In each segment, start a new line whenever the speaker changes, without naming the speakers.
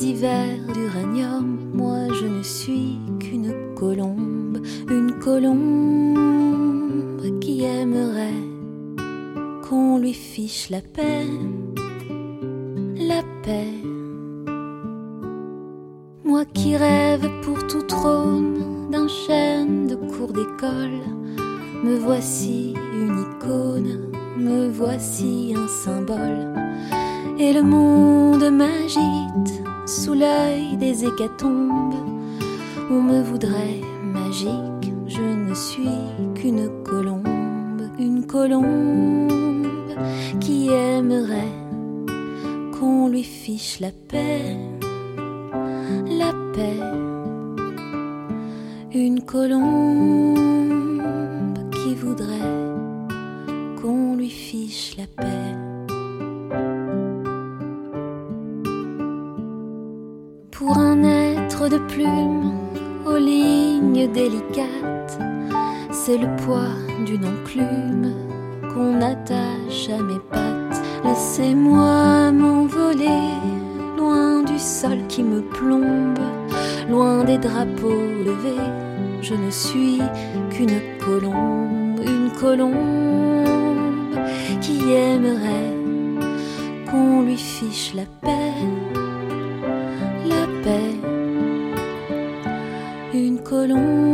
hivers. On me voudrait magique, je ne suis qu'une colombe, une colombe qui aimerait qu'on lui fiche la paix, la paix, une colombe.
long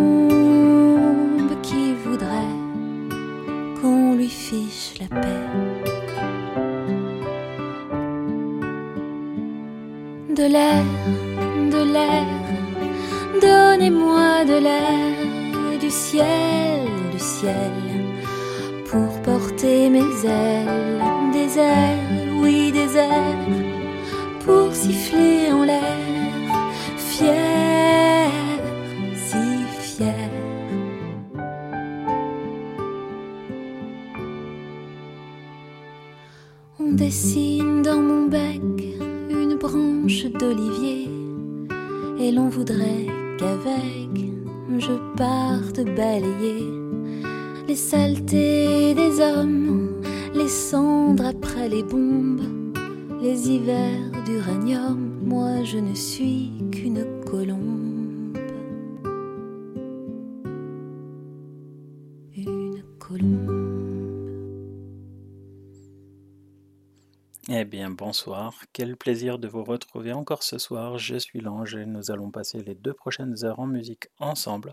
bonsoir. Quel plaisir de vous retrouver encore ce soir. Je suis Lange et nous allons passer les deux prochaines heures en musique ensemble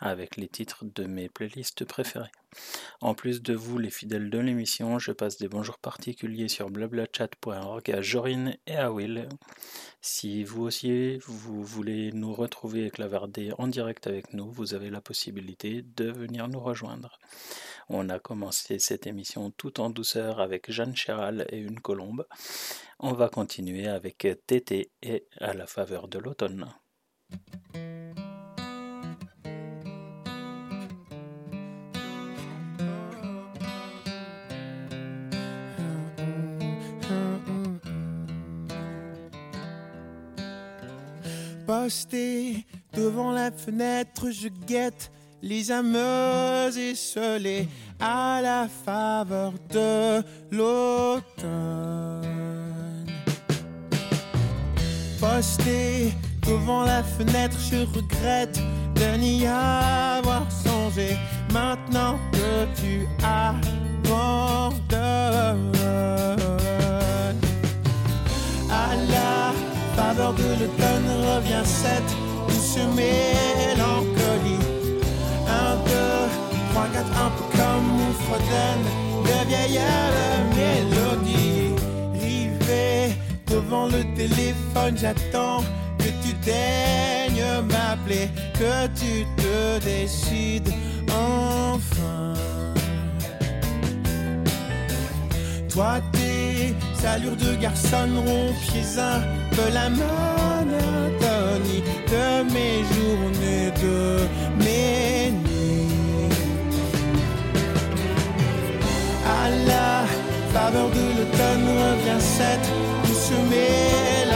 avec les titres de mes playlists préférées. En plus de vous, les fidèles de l'émission, je passe des bonjours particuliers sur blablachat.org à Jorine et à Will. Si vous aussi vous voulez nous retrouver et clavarder en direct avec nous, vous avez la possibilité de venir nous rejoindre. On a commencé cette émission tout en douceur avec Jeanne Chéral et une colombe. On va continuer avec Tété et à la faveur de l'automne.
Posté devant la fenêtre, je guette les âmes esselées à la faveur de l'automne. Posté devant la fenêtre, je regrette de n'y avoir songé. Maintenant que tu abandonnes à la faveur de l'automne revient cette douce mélancolie. Un, deux, trois, quatre, un peu comme on fredonne de vieilles mélodies. Rivé devant le téléphone, j'attends que tu daignes m'appeler, que tu te décides enfin. Toi, tes allures de garçon rompiez un peu la monotonie de mes journées, de mes nuits. À la faveur de l'automne revient cette douce mélancolie.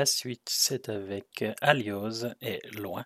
La
suite, c'est avec Alios et Loin.
loin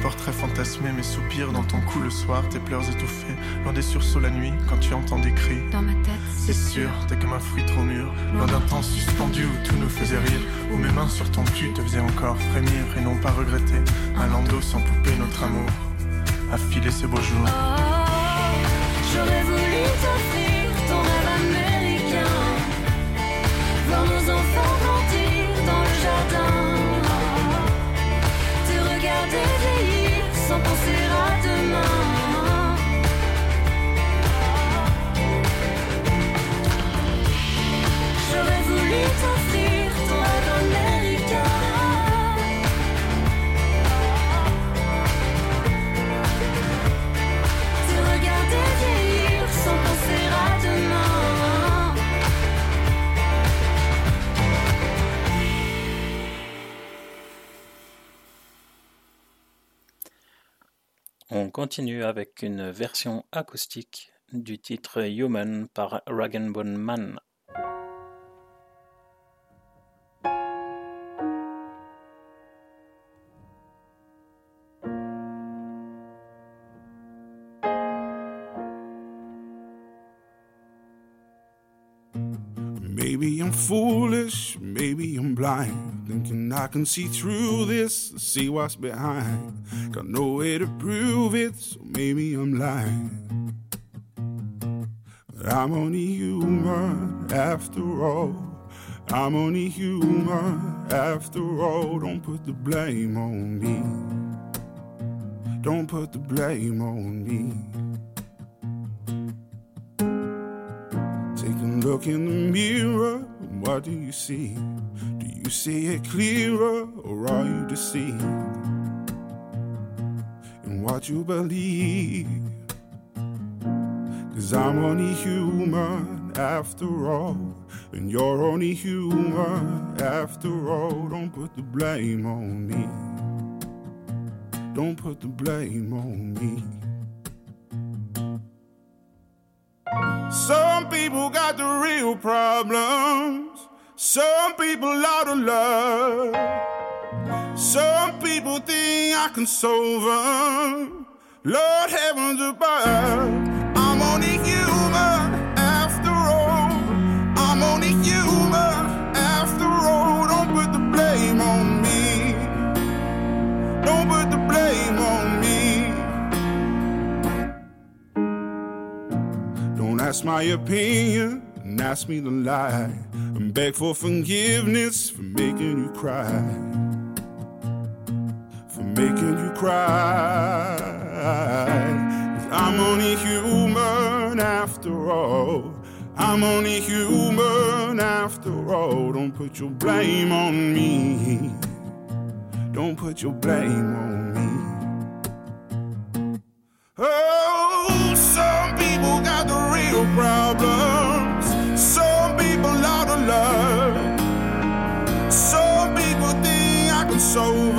portraits fantasmés, mes soupirs dans ton cou le soir, tes pleurs étouffés, loin des sursauts la nuit, quand tu entends des cris.
Dans ma tête,
C'est sûr, t'es comme un fruit trop mûr, loin d'un temps suspendu où tout nous faisait rire, où mes mains sur ton cul te faisaient encore frémir et non pas regretter un landau sans poupée notre amour, à filer ces beaux jours.
Oh, j'aurais voulu t'offrir ton rêve américain. Voir nos enfants grandir dans le jardin. Sans penser à demain. J'aurais voulu t'offrir
On continue avec une version acoustique du titre Human par Rag Bone Man.
Foolish, maybe I'm blind. Thinking I can see through this, see what's behind. Got no way to prove it, so maybe I'm lying. But I'm only human after all. I'm only human after all. Don't put the blame on me. Don't put the blame on me. Take a look in the mirror. What do you see? Do you see it clearer or are you deceived in what you believe? Cause I'm only human after all. And you're only human after all. Don't put the blame on me. Don't put the blame on me. Some people got the real problems. Some people out of love. Some people think I can solve them. Lord heavens above. I'm only human after all. I'm only human after all. Don't put the blame on me. Don't put the blame on me. Don't ask my opinion and ask me to lie. And beg for forgiveness for making you cry. For making you cry. I'm only human after all. I'm only human after all. Don't put your blame on me. Don't put your blame on me. Oh, some people got the real problems. Love. Some people think I can solve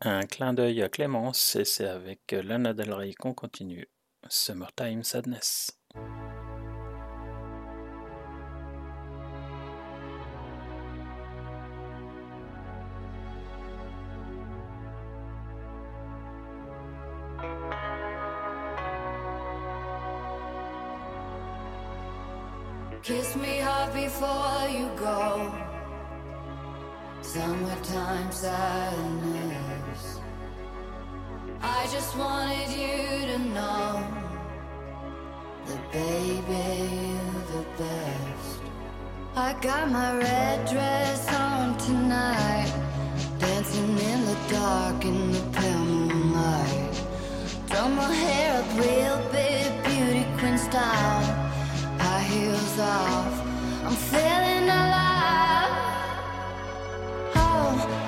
Un clin d'œil à Clémence et c'est avec Lana Del Rey qu'on continue. Summertime Sadness.
Kiss me hard before you go. Summertime sadness. I just wanted you to know that, baby, you're the best. I got my red dress on tonight, dancing in the dark in the pale moonlight. Drum my hair up real big, beauty queen style. High heels off, I'm feeling alive. Oh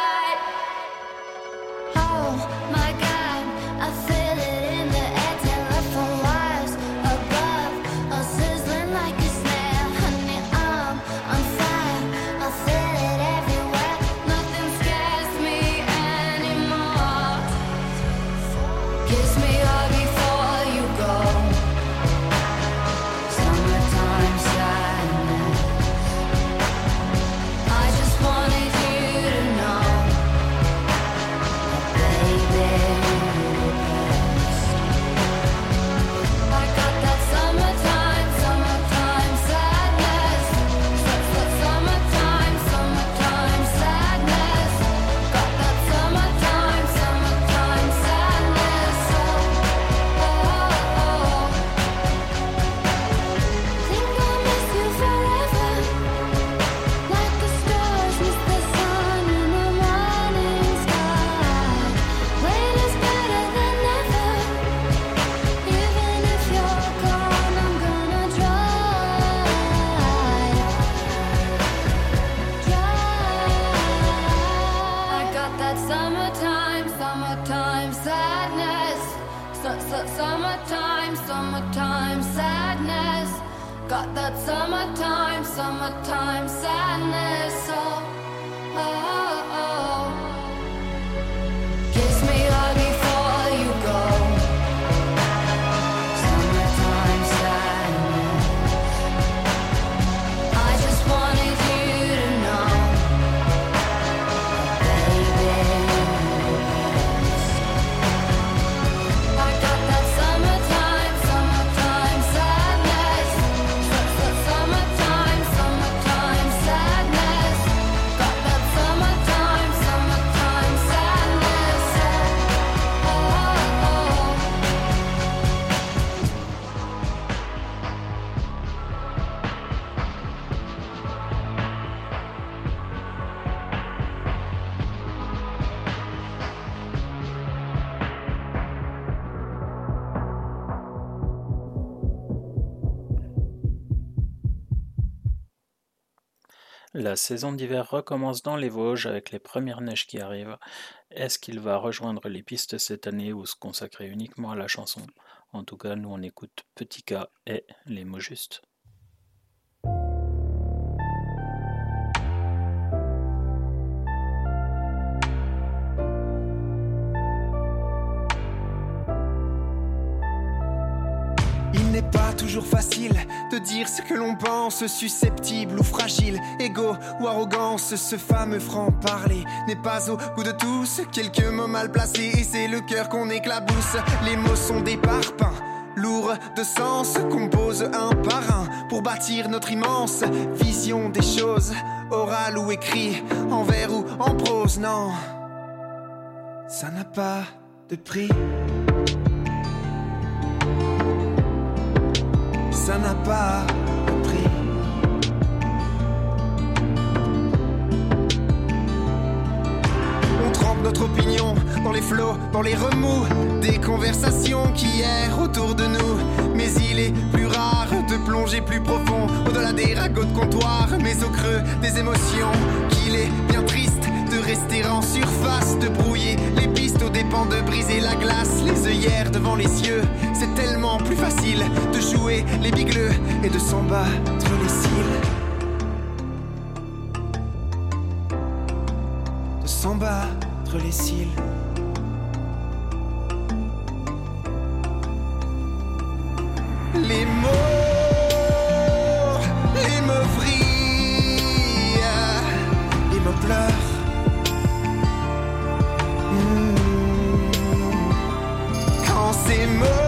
La saison d'hiver recommence dans les Vosges avec les premières neiges qui arrivent. Est-ce qu'il va rejoindre les pistes cette année ou se consacrer uniquement à la chanson? En tout cas, nous on écoute Petit K et les mots justes.
Pas toujours facile de dire ce que l'on pense, susceptible ou fragile, égo ou arrogance. Ce fameux franc-parler n'est pas au goût de tous. Quelques mots mal placés et c'est le cœur qu'on éclabousse. Les mots sont des parpaings. Lourds de sens, compose un par un pour bâtir notre immense vision des choses, orale ou écrit, en vers ou en prose. Non, ça n'a pas de prix. On trempe notre opinion dans les flots, dans les remous des conversations qui errent autour de nous. Mais il est plus rare de plonger plus profond au-delà des ragots de comptoir, mais au creux des émotions qu'il est bien triste rester en surface, de brouiller les pistes aux dépens de briser la glace, les œillères devant les cieux. C'est tellement plus facile de jouer les bigleux et de s'en battre les cils. De s'en battre les cils. Les mots, les mots vrillent, les mots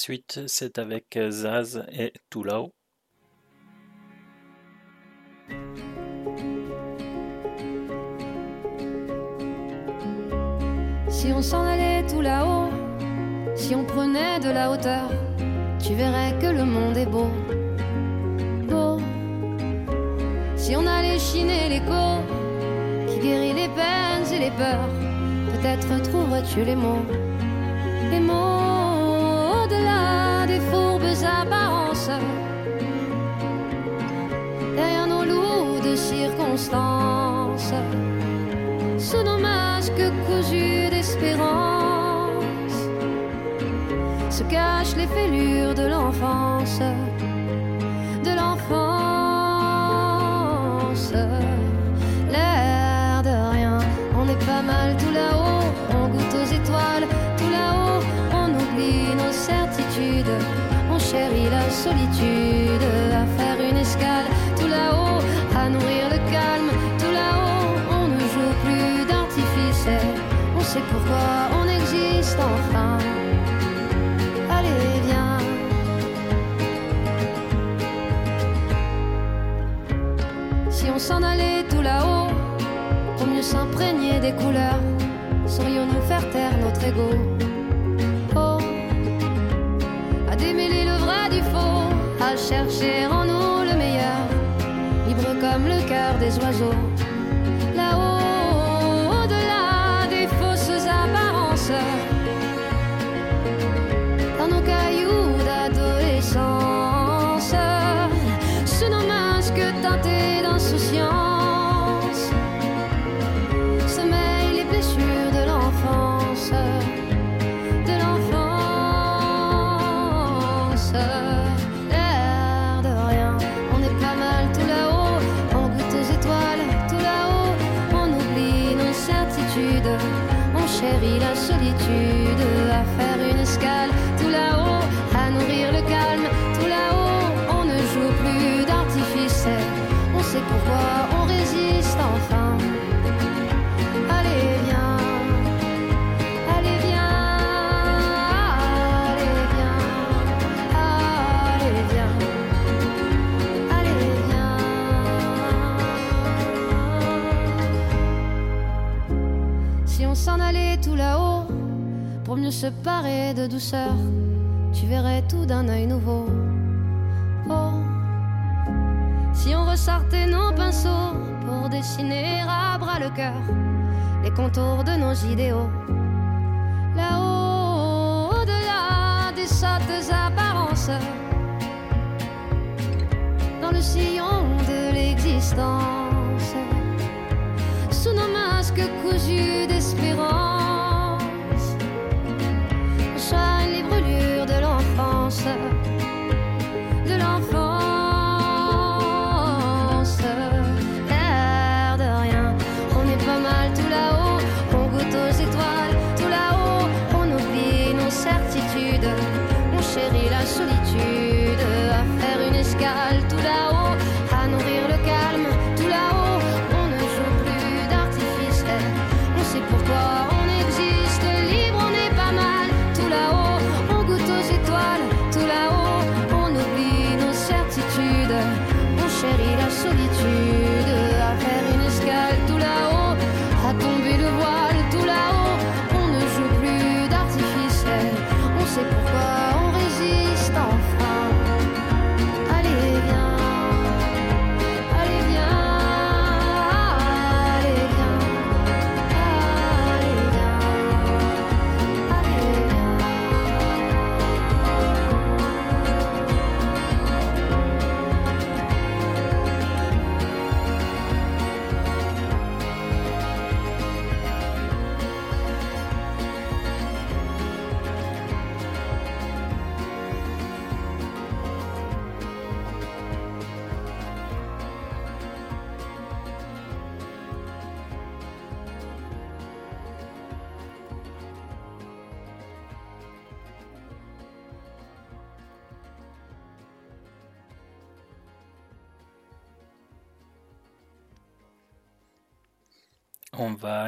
suite, c'est avec Zaz et Toulao.
Si on s'en allait tout là-haut, si on prenait de la hauteur, tu verrais que le monde est beau. Beau. Si on allait chiner l'écho qui guérit les peines et les peurs, peut-être trouverais-tu les mots. Les mots apparences. Derrière nos lourdes circonstances. Sous nos masques cousus d'espérance. Se cachent les fêlures de l'enfance, de l'enfance. L'air de rien, on est pas mal. Tout là-haut, on goûte aux étoiles, tout là-haut, on oublie nos certitudes, la solitude, à faire une escale, tout là-haut, à nourrir le calme, tout là-haut, on ne joue plus d'artifice, on sait pourquoi on existe enfin. Allez, viens. Si on s'en allait tout là-haut, pour mieux s'imprégner des couleurs, saurions-nous faire taire notre ego? Démêler le vrai du faux, à chercher en nous le meilleur, libre comme le cœur des oiseaux. Là-haut, on résiste enfin. Allez, viens. Allez viens, allez viens, allez viens, allez viens. Si on s'en allait tout là-haut, pour mieux se parer de douceur, tu verrais tout d'un œil nouveau. recharter nos pinceaux pour dessiner à bras le cœur les contours de nos idéaux. Là-haut, au-delà des sottes apparences,
dans le sillon de l'existence, sous nos
masques cousus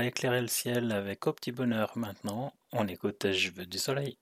éclairer le ciel avec au petit bonheur maintenant. On écoute Je veux du soleil.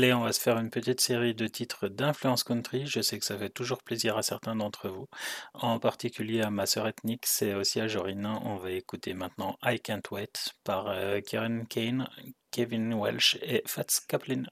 Allez,
on va se faire une petite série de titres d'influence country. Je sais que ça fait toujours plaisir à certains d'entre vous, en particulier à ma sœur ethnique, c'est aussi à Jorina. On va écouter maintenant I Can't Wait par euh, Karen Kane, Kevin Welsh et Fats Kaplan.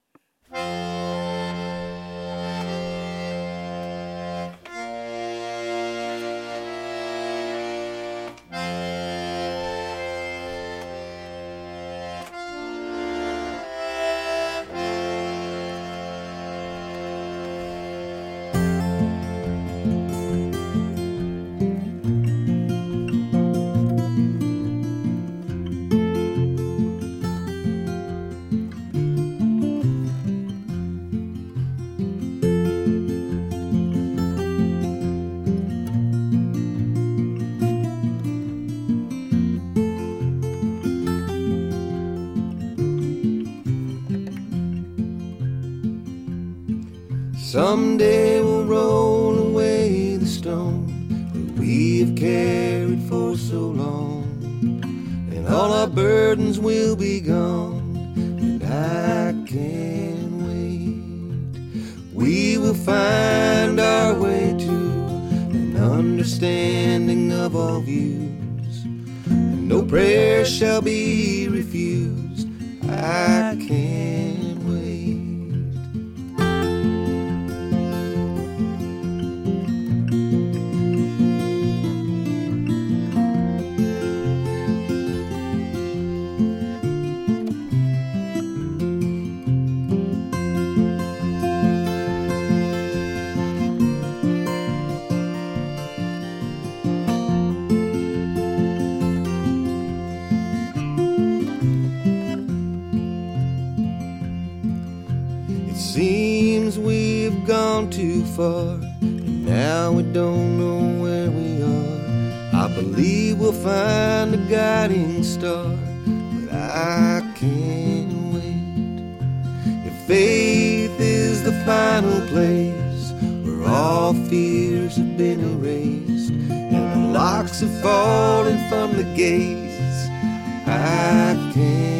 I can't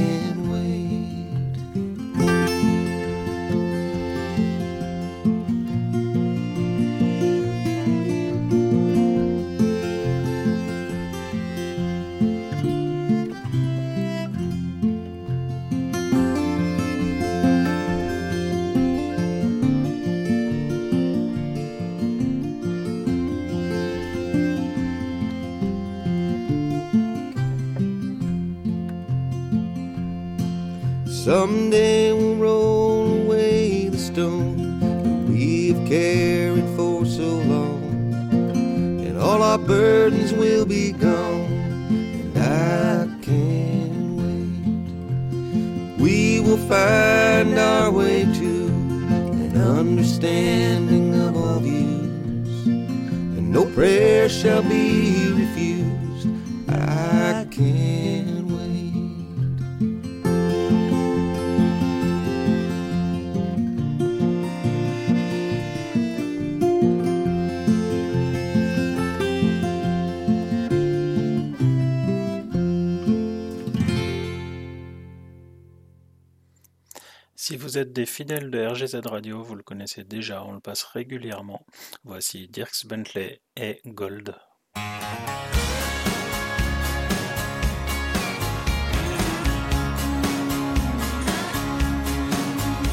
êtes des fidèles de RGZ Radio, vous le connaissez déjà, on le passe régulièrement. Voici Dirks Bentley et Gold.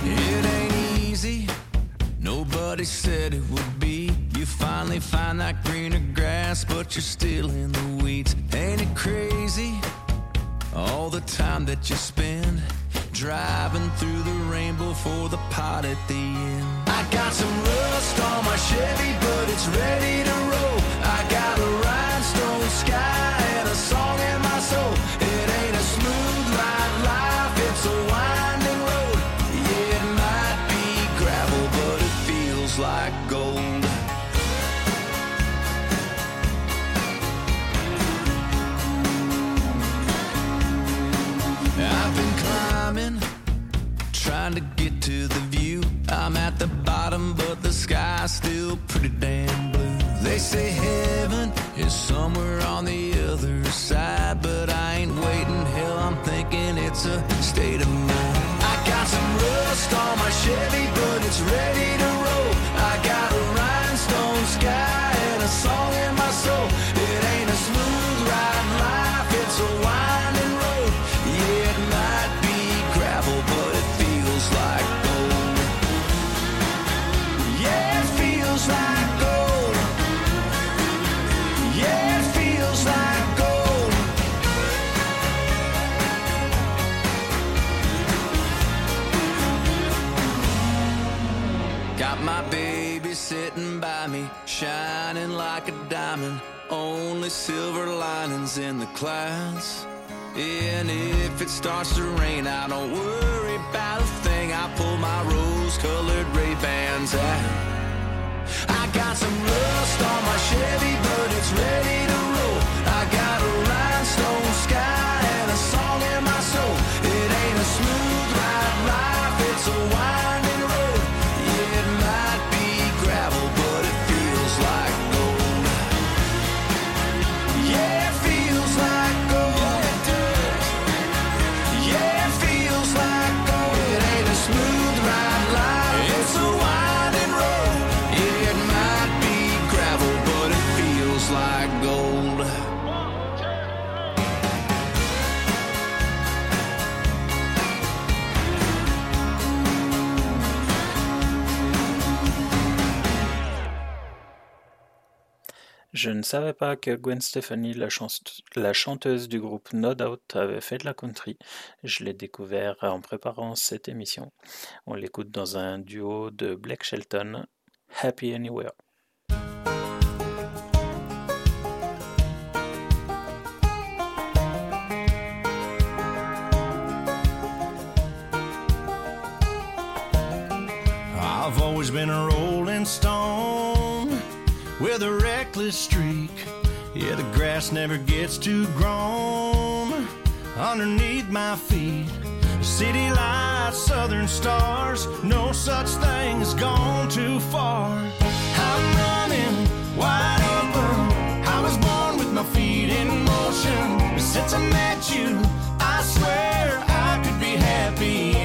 It ain't easy. Nobody said it would be. You finally find that greener grass, but you're still in the weeds. Ain't it crazy? All the time that you spend driving through the rainbow for the pot at the end. I got some rust on my Chevy, but it's ready to roll. I got a rhinestone sky and a song in my soul. It ain't a smooth ride life, it's a winding road. Yeah, it might be gravel, but it feels like trying to get to the view. I'm at the bottom, but the sky's still pretty damn blue. They say heaven is somewhere on the other side, but I ain't waiting. Hell, I'm thinking it's a state of mind. I got some rust on my Chevy, but it's ready to Only silver linings in the clouds. And if it starts to rain, I don't worry about a thing. I pull my rose colored Ray Bans out. I got some rust on my Chevy, but it's ready to
Je ne savais pas que Gwen Stefani, la, chanteuse du groupe No Doubt, avait fait de la country. Je l'ai découvert en préparant cette émission. On l'écoute dans un duo de Blake Shelton, Happy Anywhere.
With a reckless streak. Yeah, the grass never gets too grown underneath my feet. City lights, southern stars, no such thing as gone too far. I'm running wide open. I was born with my feet in motion. Since I met you, I swear I could be happy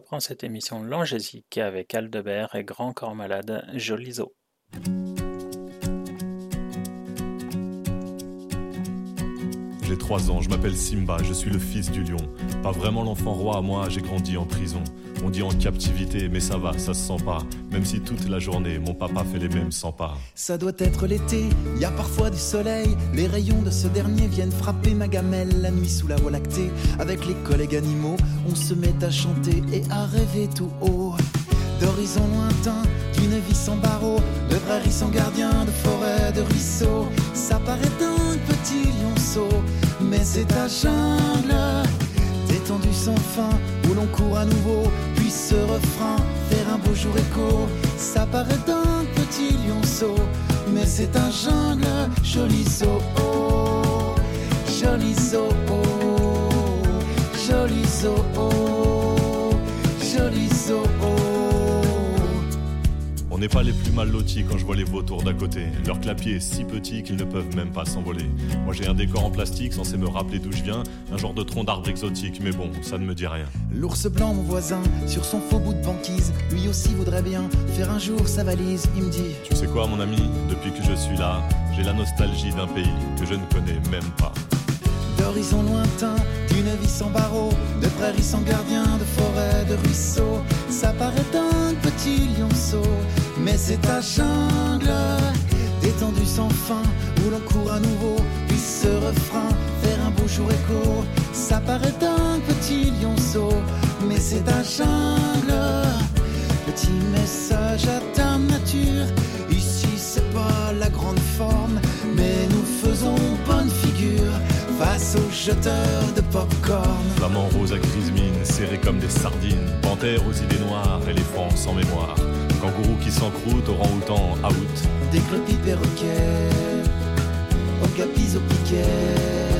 reprend cette émission langésique avec Aldebert et Grand Corps Malade, Jolizo.
J'ai 3 ans, je m'appelle Simba, je suis le fils du lion. Pas vraiment l'enfant roi, moi j'ai grandi en prison. On dit en captivité, mais ça va, ça se sent pas. Même si toute la journée, mon papa fait les mêmes 100 pas.
Ça doit être l'été, y a parfois du soleil. Les rayons de ce dernier viennent frapper ma gamelle la nuit sous la voie lactée. Avec les collègues animaux, on se met à chanter et à rêver tout haut. D'horizons lointains, d'une vie sans barreaux, de prairies sans gardien, de forêts, de ruisseaux. Ça paraît un petit lionceau, mais c'est ta jungle. Détendu sans fin, où l'on court à nouveau, puis ce refrain, faire un beau jour écho. Ça paraît d'un petit lionceau, mais c'est un jungle, joli zoo, oh, joli zoo, joli zoo, joli.
N'est pas les plus mal lotis quand je vois les vautours d'à côté. Leur clapier est si petit qu'ils ne peuvent même pas s'envoler. Moi j'ai un décor en plastique censé me rappeler d'où je viens, un genre de tronc d'arbre exotique, mais bon, ça ne me dit rien.
L'ours blanc, mon voisin, sur son faux bout de banquise, lui aussi voudrait bien faire un jour sa valise. Il me dit
Tu sais quoi mon ami, depuis que je suis là, j'ai la nostalgie d'un pays que je ne connais même pas.
D'horizons lointains, d'une vie sans barreaux, de prairies sans gardien, de forêts, de ruisseaux. Ça paraît un petit lionceau, mais c'est ta jungle, détendue sans fin, où l'on court à nouveau, puis ce refrain, faire un beau jour écho. Ça paraît un petit lionceau, mais c'est ta jungle. Petit message à ta nature, ici c'est pas la grande forme, mais nous faisons bonne figure face aux jeteur de popcorn.
Flamand rose à grise mine, serré comme des sardines. Panthère aux idées noires, éléphant sans mémoire. Kangourou qui s'encroute, orang-outan, out.
Décrépit perroquet, okapis au piquet.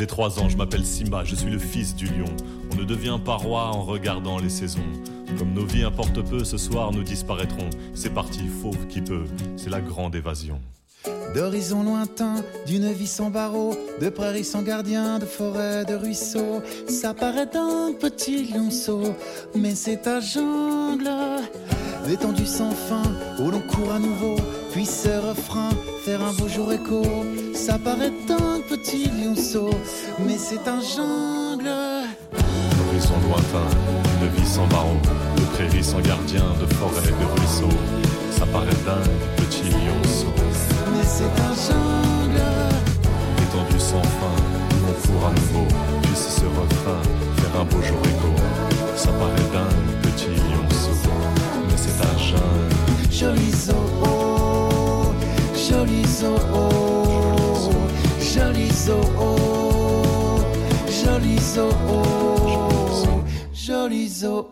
J'ai trois ans, je m'appelle Simba, je suis le fils du lion. On ne devient pas roi en regardant les saisons. Comme nos vies importent peu, ce soir nous disparaîtrons. C'est parti, fauve qui peut, c'est la grande évasion.
D'horizons lointains, d'une vie sans barreaux, de prairies sans gardien, de forêts, de ruisseaux. Ça paraît d'un petit lionceau, mais c'est ta jungle. D'étendue sans fin, où l'on court à nouveau, puis ce refrain, faire un beau jour écho. Ça paraît un petit lionceau, mais c'est un jungle.
D'horizons lointains, une vie sans barreaux, de prairies sans gardien, de forêts, de ruisseaux. Ça paraît dingue, petit lionceau.
Mais c'est un jungle.
Étendu sans fin, où on court à nouveau, puisse ce refrain faire un beau jour écho. Ça paraît dingue, petit lionceau, mais c'est un jungle.
Joli zoo, oh, joli zoo, joli zoo, joli zoo, joli zoo.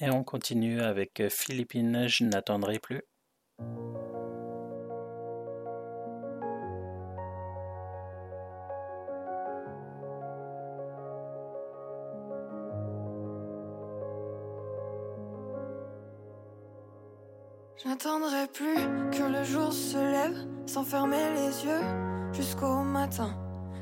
Et on continue avec Philippine, je n'attendrai plus.
Je n'attendrai plus que le jour se lève sans fermer les yeux jusqu'au matin.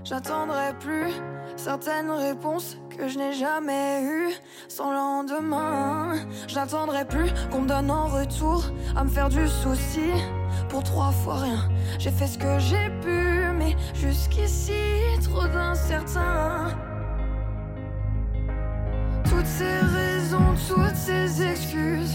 J'attendrai plus certaines réponses que je n'ai jamais eues sans lendemain. J'attendrai plus qu'on me donne en retour à me faire du souci pour trois fois rien. J'ai fait ce que j'ai pu, mais jusqu'ici trop d'incertains. Toutes ces raisons, toutes ces excuses,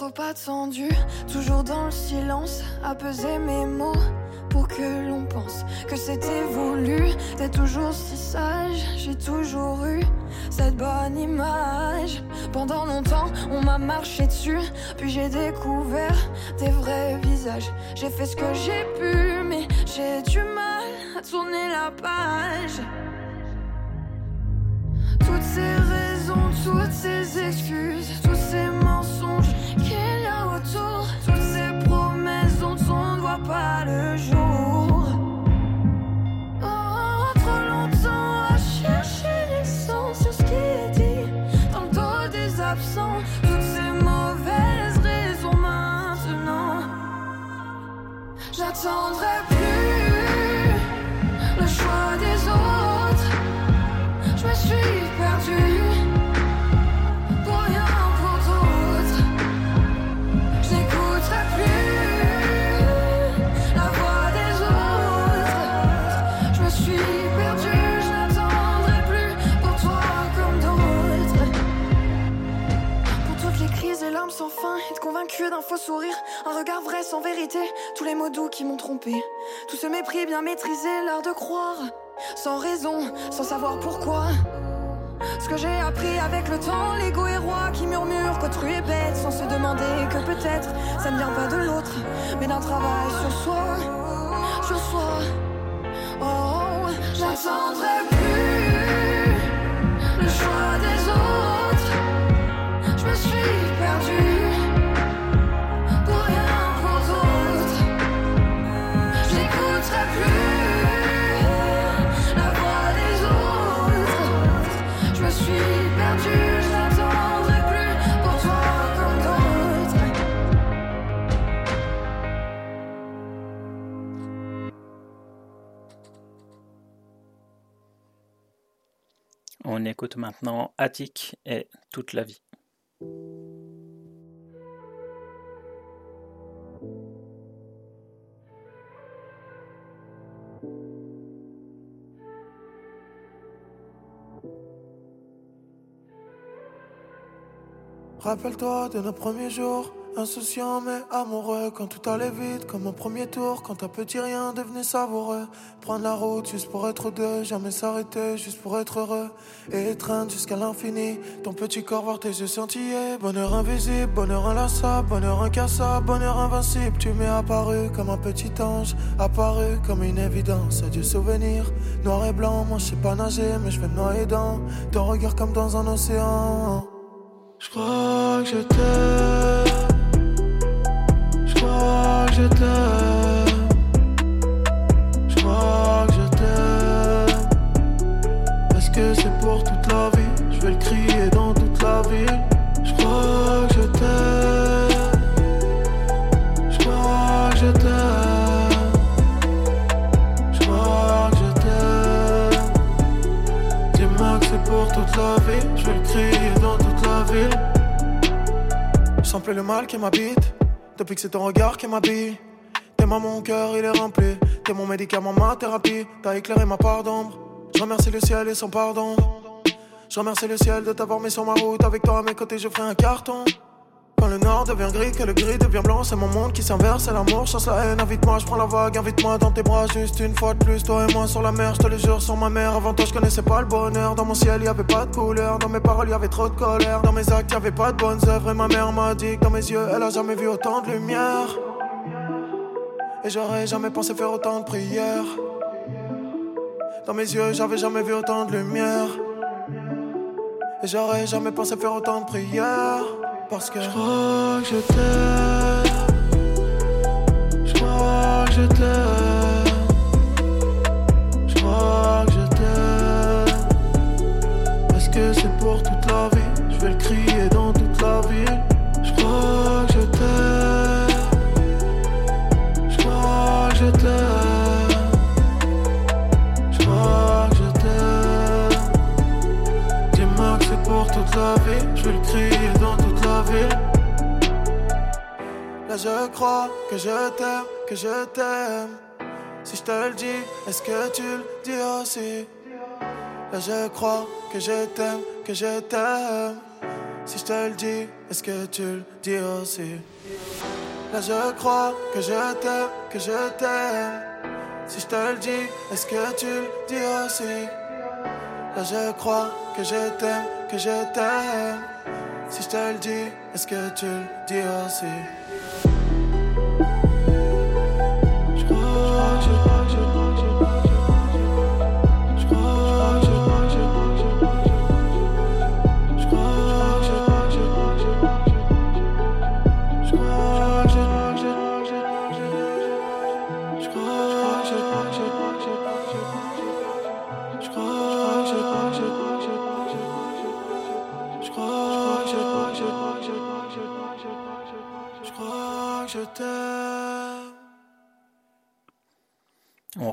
trop attendu, toujours dans le silence, à peser mes mots pour que l'on pense que c'était voulu. T'es toujours si sage, j'ai toujours eu cette bonne image. Pendant longtemps, on m'a marché dessus, puis j'ai découvert tes vrais visages. J'ai fait ce que j'ai pu, mais j'ai du mal à tourner la page. Toutes ces toutes ces excuses, tous ces mensonges qu'il y a autour, toutes ces promesses dont on ne voit pas le jour. Oh, trop longtemps à chercher les sens sur ce qui est dit dans le dos des absents, toutes ces mauvaises raisons maintenant. J'attendrai d'un faux sourire, un regard vrai sans vérité, tous les mots doux qui m'ont trompé, tout ce mépris bien maîtrisé, l'art de croire sans raison, sans savoir pourquoi. Ce que j'ai appris avec le temps, l'ego est roi qui murmure qu'autrui est bête sans se demander que peut-être ça ne vient pas de l'autre, mais d'un travail sur soi, sur soi. Oh, j'attendrai plus le choix des autres. Je me suis perdue
On écoute maintenant Attic et Toute la vie.
Rappelle-toi de nos premiers jours, insouciants mais amoureux, quand tout allait vite comme au premier tour, quand un petit rien devenait savoureux. Prendre la route juste pour être deux, jamais s'arrêter juste pour être heureux. Et étreindre jusqu'à l'infini, ton petit corps voir tes yeux scintiller. Bonheur invisible, bonheur inlassable, bonheur incassable, bonheur invincible. Tu m'es apparu comme un petit ange, apparu comme une évidence. Adieu souvenir, noir et blanc, moi je sais pas nager, mais je vais me noyer dans ton regard comme dans un océan. Je que je t'aime. Je crois que je t'aime. Je crois que je t'aime. Est-ce que c'est pour toute la vie? Je vais le crier dans toute la ville. Je crois que je t'aime. Je crois que je t'aime. Je crois que je t'aime. Dis-moi que c'est pour toute la vie. Je vais le crier dans toute la ville. Plus le mal qui m'habite. Depuis que c'est ton regard qui m'habille. T'es mon cœur, il est rempli. T'es mon médicament, ma thérapie. T'as éclairé ma part d'ombre. Je remercie le ciel et son pardon. Je remercie le ciel de t'avoir mis sur ma route. Avec toi à mes côtés, je ferai un carton. Quand le nord devient gris, que le gris devient blanc, c'est mon monde qui s'inverse, c'est l'amour, chasse la haine, invite-moi, je prends la vague, invite-moi dans tes bras, juste une fois de plus, toi et moi sur la mer, je te le jure, sur ma mère, avant toi je connaissais pas le bonheur, dans mon ciel y avait pas de couleur, dans mes paroles y avait trop de colère, dans mes actes y avait pas de bonnes œuvres, et ma mère m'a dit que dans mes yeux, elle a jamais vu autant de lumière, et j'aurais jamais pensé faire autant de prières, dans mes yeux j'avais jamais vu autant de lumière, et j'aurais jamais pensé faire autant de prières. Parce que je crois que je t'aime. Je crois que je t'aime. Je crois que je t'aime. Est-ce que c'est pour toute la vie? Je vais le crier dans toute la ville. Je crois que je t'aime. Je crois que je t'aime. Je crois que je t'aime. Dis-moi que c'est pour toute la vie. Je vais le crier Là je crois que je t'aime, que je t'aime. Si je te le dis, est-ce que tu le dis aussi? Là je crois que je t'aime, que je t'aime. Si je te le dis, est-ce que tu le dis aussi? Là je crois que je t'aime, que je t'aime. Si je te le dis, est-ce que tu le dis aussi? Là je crois que je t'aime, que je t'aime. Si je te le dis, est-ce que tu le dis aussi? Je crois que je-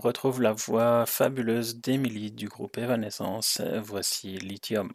retrouve la voix fabuleuse d'Emily du groupe Evanescence. Voici Lithium.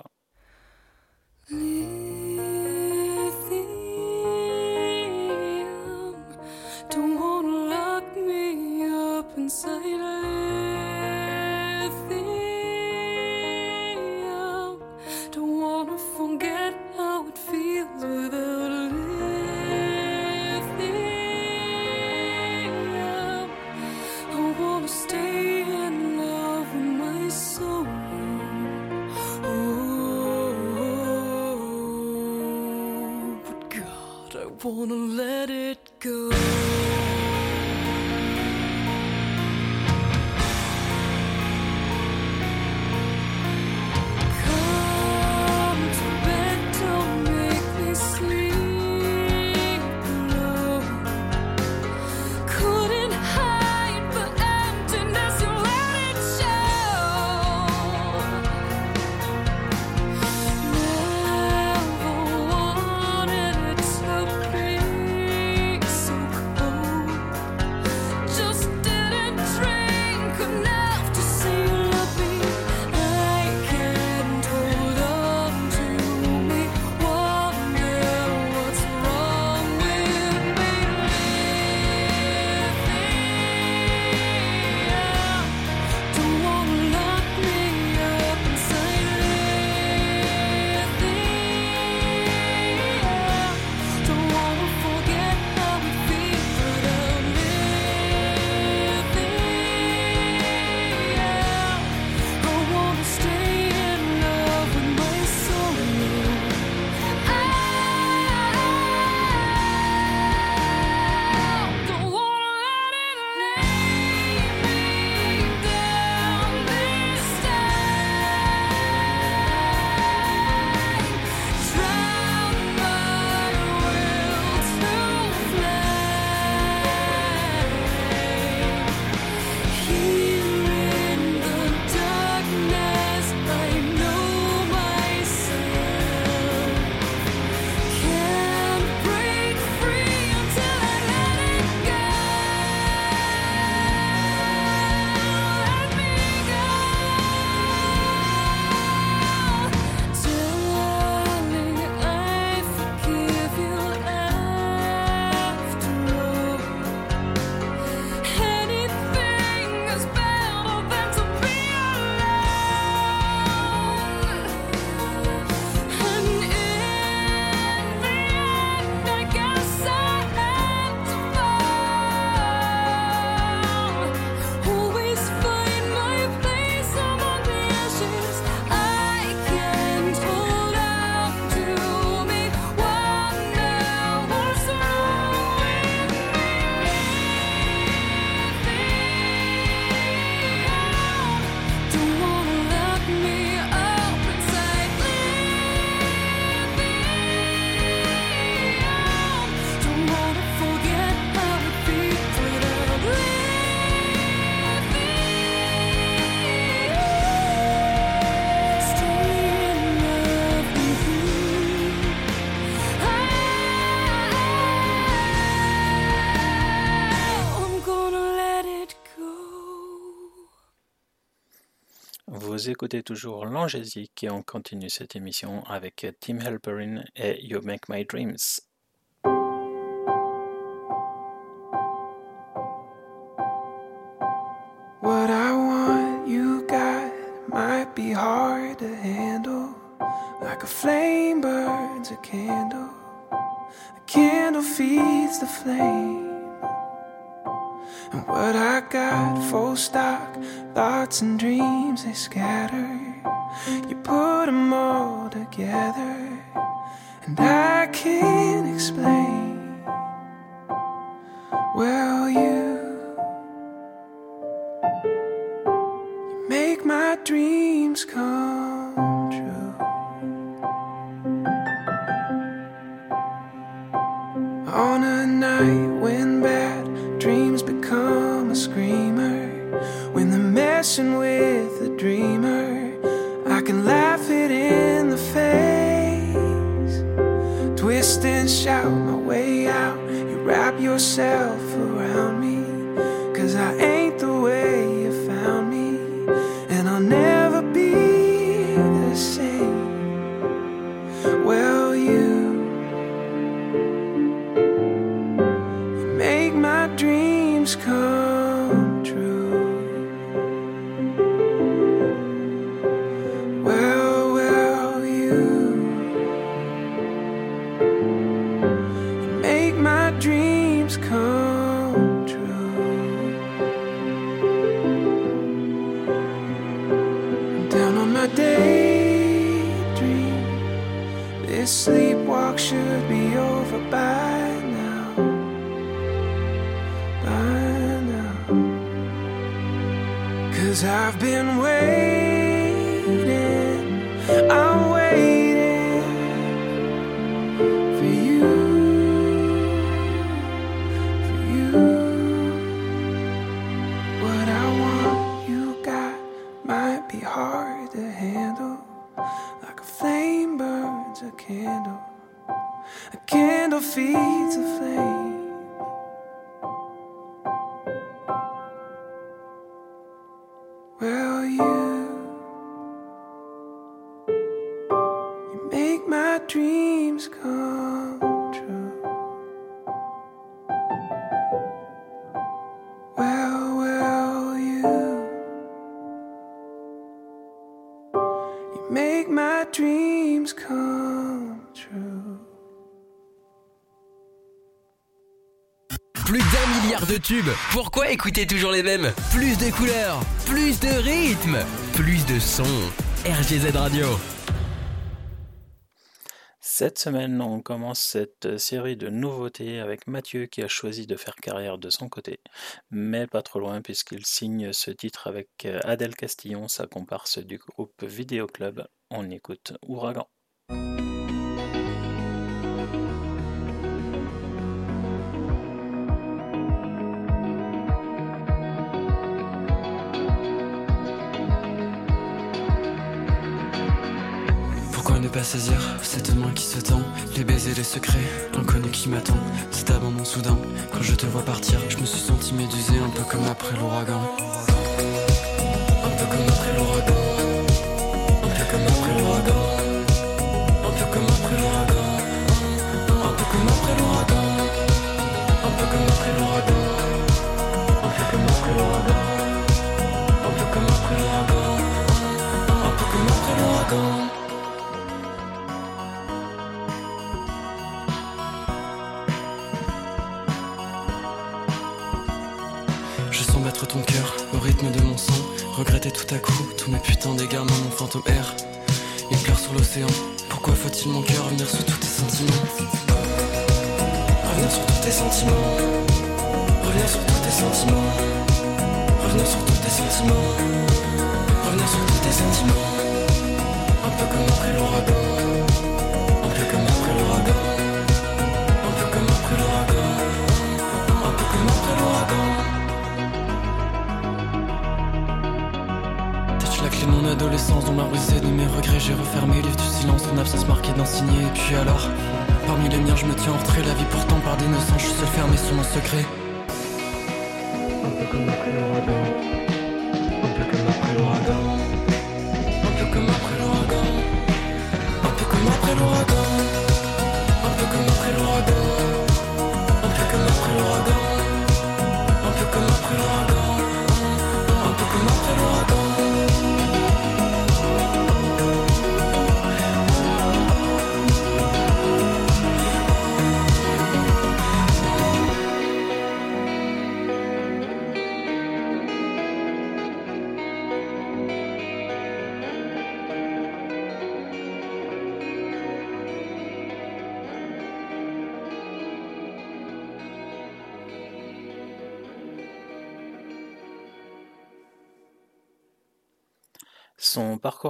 Vous écoutez toujours l'angésique et on continue cette émission avec Tim Halperin et You Make My Dreams.
What I want, you got, might be hard to handle. Like a flame burns a candle, a candle feeds the flame. what I got, full stock. Thoughts and dreams, they scatter. You put them all together, and I can't explain. Well, you, you make my dreams come.
Tubes. Pourquoi écouter toujours les mêmes? Plus de couleurs, plus de rythmes, plus de sons. RGZ Radio.
Cette semaine, on commence cette série de nouveautés avec Mathieu qui a choisi de faire carrière de son côté, mais pas trop loin puisqu'il signe ce titre avec Adèle Castillon, sa comparse du groupe Vidéo Club. On écoute Ouragan.
Cette main qui se tend Les baisers, les secrets, l'inconnu qui m'attend. Cet abandon soudain, quand je te vois partir Je me suis senti médusé un peu comme après l'ouragan. Un peu comme après l'ouragan. Un peu comme après l'ouragan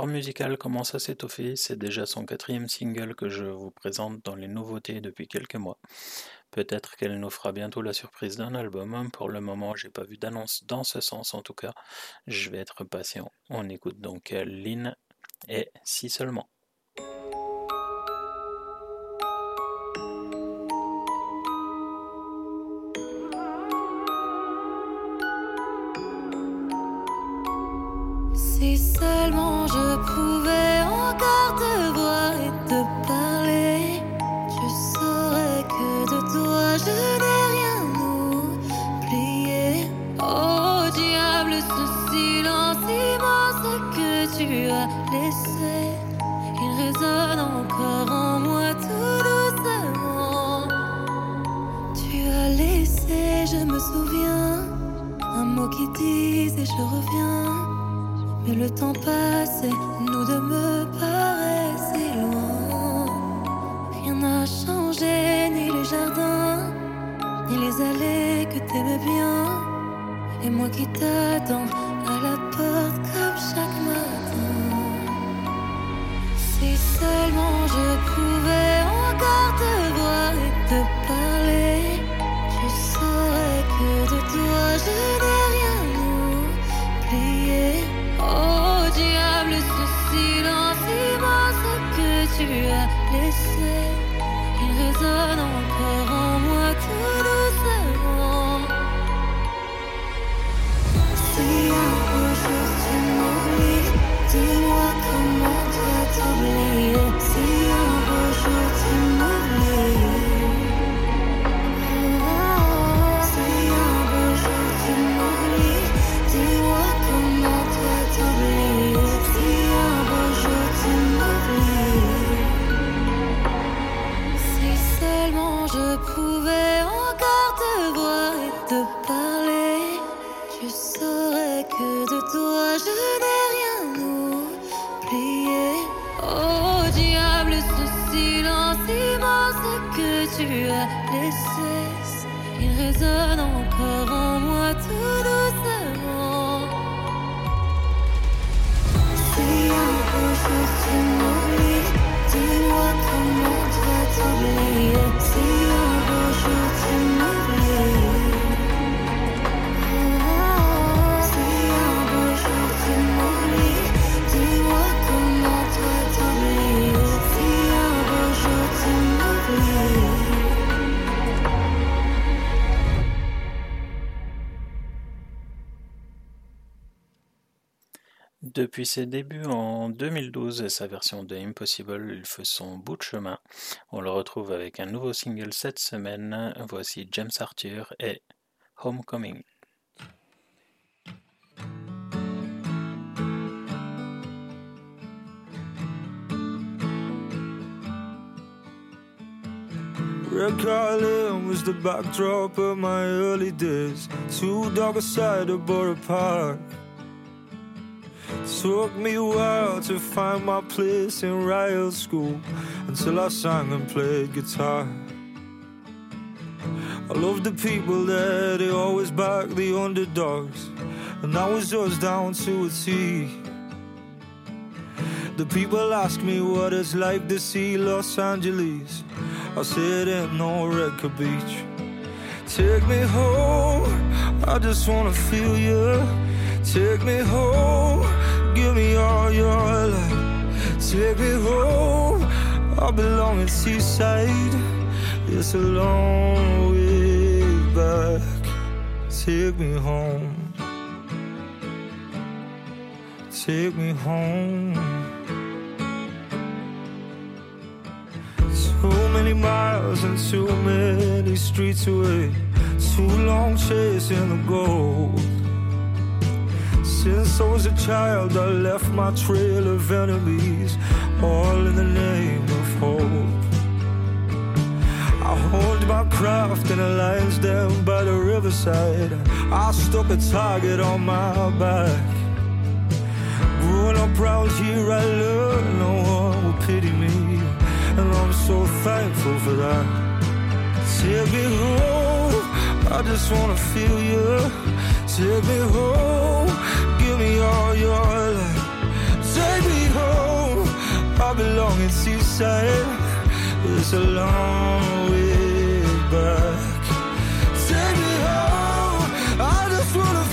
musical commence à s'étoffer, c'est déjà son quatrième single que je vous présente dans les nouveautés depuis quelques mois. Peut-être qu'elle nous fera bientôt la surprise d'un album, pour le moment j'ai pas vu d'annonce dans ce sens en tout cas, je vais être patient. On écoute donc Lynn et Si seulement.
Si seulement je pouvais encore te voir et te parler, tu saurais que de toi je n'ai rien oublié. Oh diable, ce silence immense que tu as laissé, il résonne encore en moi tout doucement. Tu as laissé, je me souviens, un mot qui disait je reviens. Mais le temps passait, nous deux me paraissait loin. Rien n'a changé, ni les jardins, ni les allées que t'aimais bien. Et moi qui t'attends à la porte comme chaque matin. Si seulement je pouvais encore te voir et te parler, je saurais que de toi je tu as laissé, il résonne en
Depuis ses débuts en 2012 et sa version de Impossible, il fait son bout de chemin. On le retrouve avec un nouveau single cette semaine. Voici James Arthur et Homecoming.
Took me a while to find my place in riot school until I sang and played guitar. I loved the people there, they always back the underdogs, and that was just down to a T. The people ask me what it's like to see Los Angeles. I said, ain't no record beach. Take me home, I just wanna feel you. Take me home, give me all your love. Take me home, I belong in Seaside. It's a long way back. Take me home, take me home. Too many miles and too many streets away. Too long chasing the gold. Since I was a child, I left my trail of enemies, all in the name of hope. I honed my craft in a lion's den by the riverside. I stuck a target on my back. Growing up round here, I learned no one will pity me, and I'm so thankful for that. Take me home, I just wanna feel you. Take me home, me all your love. Take me home, I belong in Seaside. It's a long way back. Take me home, I just wanna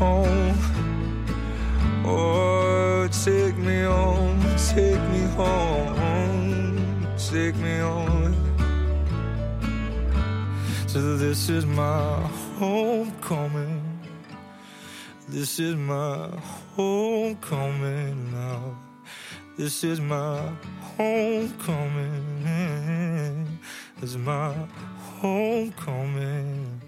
home. Oh, take me home, take me home, take me home. So this is my homecoming. This is my homecoming now. This is my homecoming. This is my homecoming.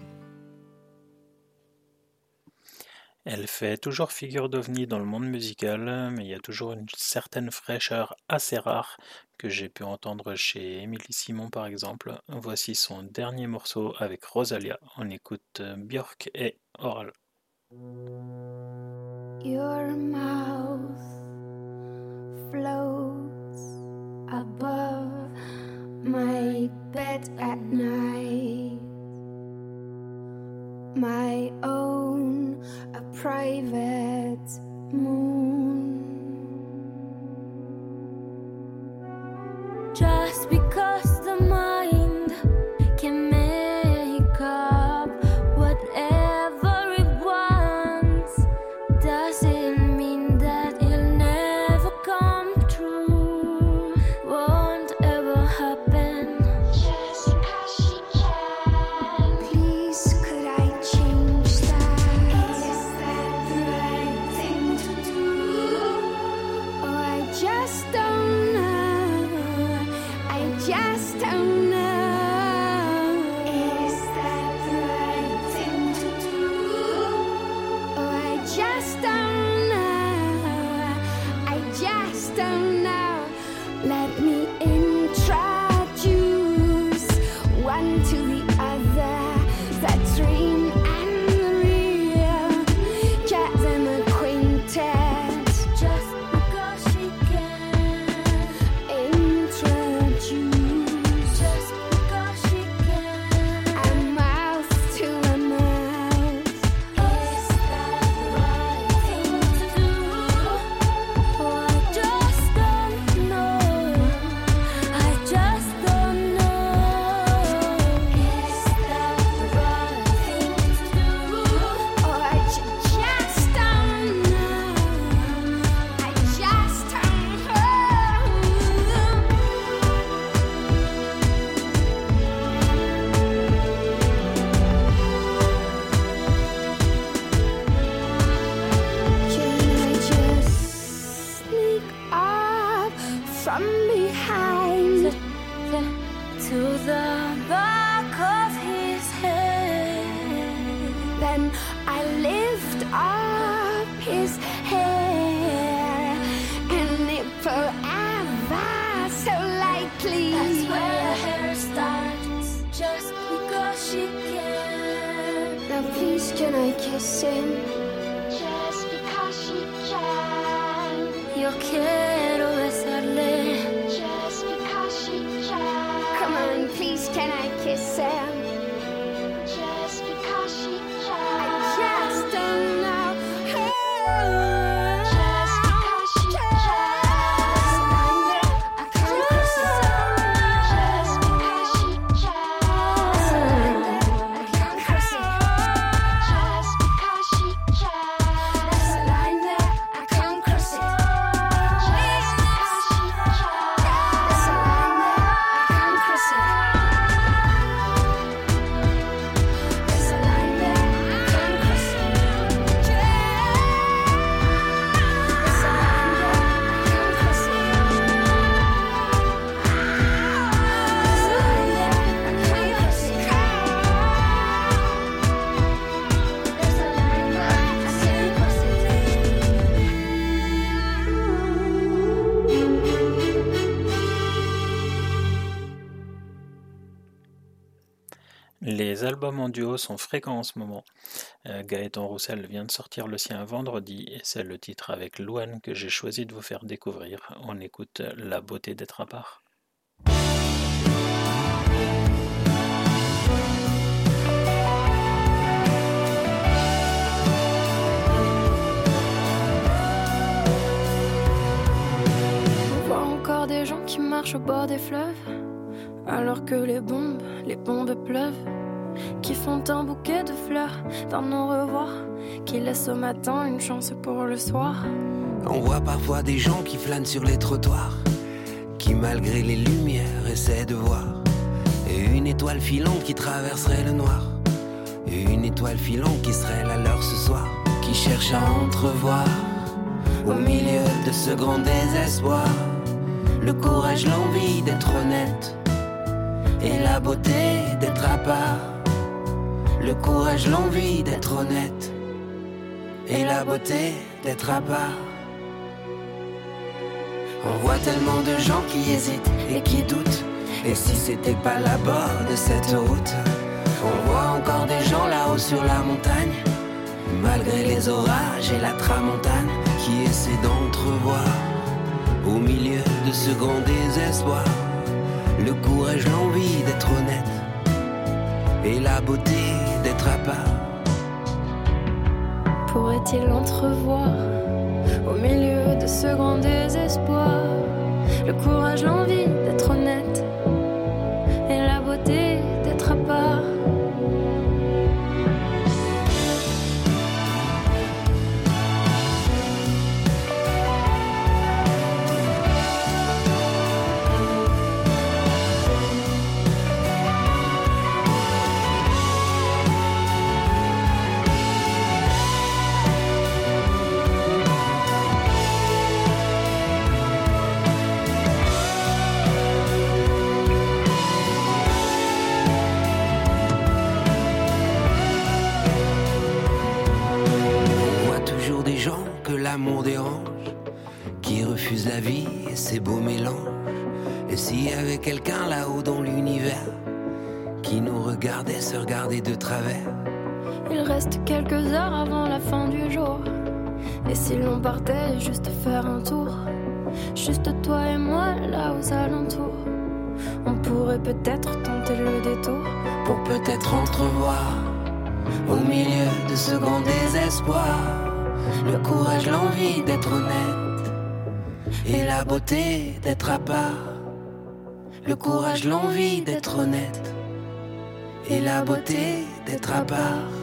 Elle fait toujours figure d'ovni dans le monde musical, mais il y a toujours une certaine fraîcheur assez rare que j'ai pu entendre chez Émilie Simon par exemple. Voici son dernier morceau avec Rosalia. On écoute euh, Björk et Oral.
Your mouth above my bed at night. my own, a private moon. Just because.
En duo sont fréquents en ce moment. Euh, Gaëtan Roussel vient de sortir le sien vendredi et c'est le titre avec Louane que j'ai choisi de vous faire découvrir. On écoute La beauté d'être à part.
Des gens qui marchent au bord des fleuves, alors que les bombes, les bombes pleuvent, qui font un bouquet de fleurs dans nos revoirs, qui laissent au matin une chance pour le soir.
On voit parfois des gens qui flânent sur les trottoirs, qui malgré les lumières essaient de voir. Une étoile filante qui traverserait le noir. Une étoile filante qui serait la leur ce soir. Qui cherche à entrevoir, au milieu de ce grand désespoir, le courage, l'envie d'être honnête. Et la beauté d'être à part. Le courage, l'envie d'être honnête. Et la beauté d'être à part. On voit tellement de gens qui hésitent et qui doutent. Et si c'était pas là-bas de cette route, on voit encore des gens là-haut sur la montagne, malgré les orages et la tramontane, qui essaient d'entrevoir au milieu de ce grand désespoir le courage, l'envie d'être honnête et la beauté d'être à part.
Pourrait-il entrevoir au milieu de ce grand désespoir le courage, l'envie d'être
l'amour dérange, qui refusent la vie et ses beaux mélanges. Et s'il y avait quelqu'un là-haut dans l'univers, qui nous regardait se regarder de travers,
Il reste quelques heures avant la fin du jour. Et si l'on partait juste faire un tour, juste toi et moi là aux alentours, on pourrait peut-être tenter le détour
pour peut-être entrevoir au milieu de ce grand désespoir le courage, l'envie d'être honnête et la beauté d'être à part. Le courage, l'envie d'être honnête et la beauté d'être à part.
«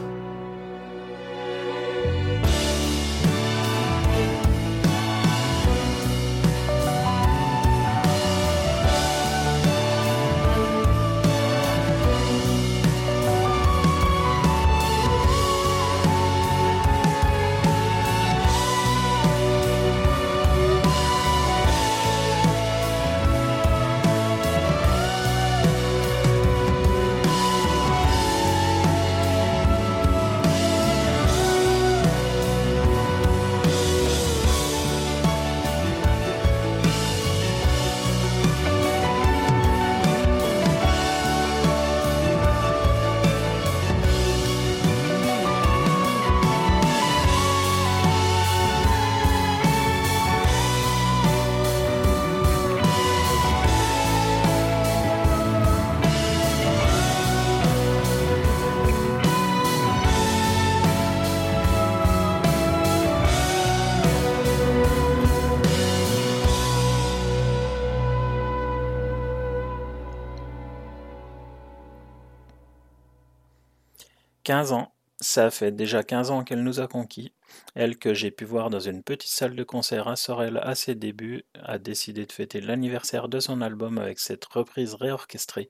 15 ans, ça fait déjà 15 ans qu'elle nous a conquis. Elle que j'ai pu voir dans une petite salle de concert à Sorel à ses débuts, a décidé de fêter l'anniversaire de son album avec cette reprise réorchestrée.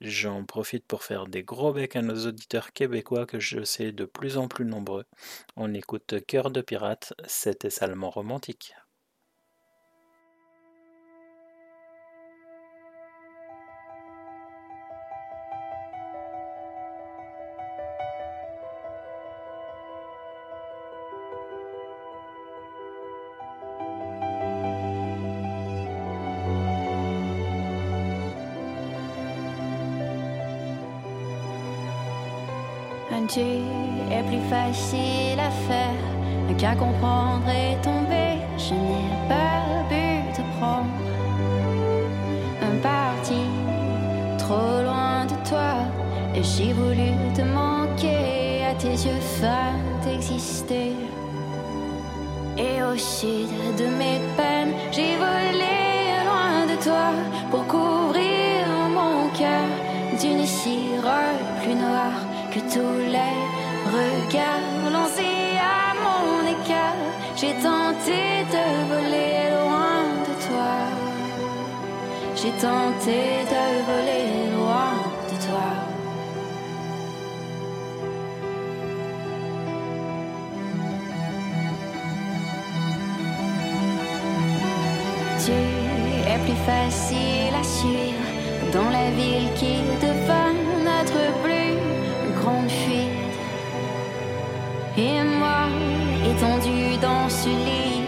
J'en profite pour faire des gros becs à nos auditeurs québécois que je sais de plus en plus nombreux. On écoute Cœur de pirate, c'était salement romantique.
Est plus facile à faire qu'à comprendre et tomber. Je n'ai pas pu te prendre un parti trop loin de toi. Et j'ai voulu te manquer à tes yeux fins d'exister. Et au sud de mes peines, j'ai volé tous les regards lancés à mon écart. J'ai tenté de voler loin de toi. J'ai tenté de voler loin de toi. Tu es plus facile à suivre dans la ville qui devint étendu dans ce lit,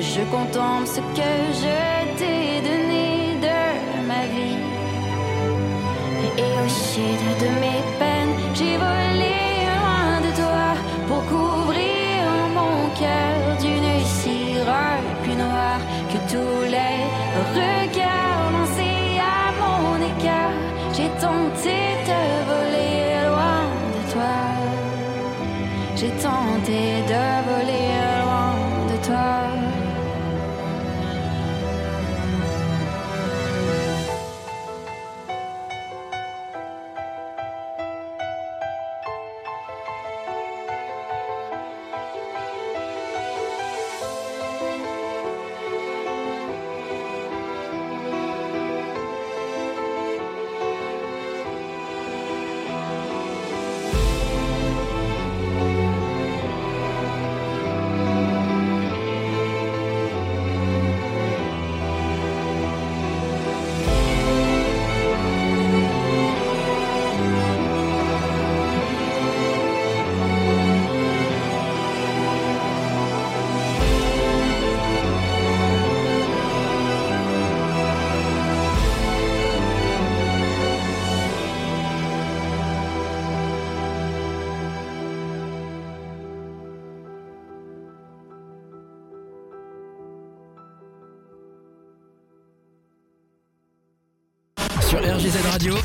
je contemple ce que je t'ai donné de ma vie. Et au sud de mes peines, j'ai volé loin de toi pour couvrir mon cœur d'une cire plus noire que tous les regards lancés à mon écart. J'ai tenté de voler loin de toi. J'ai tenté
time.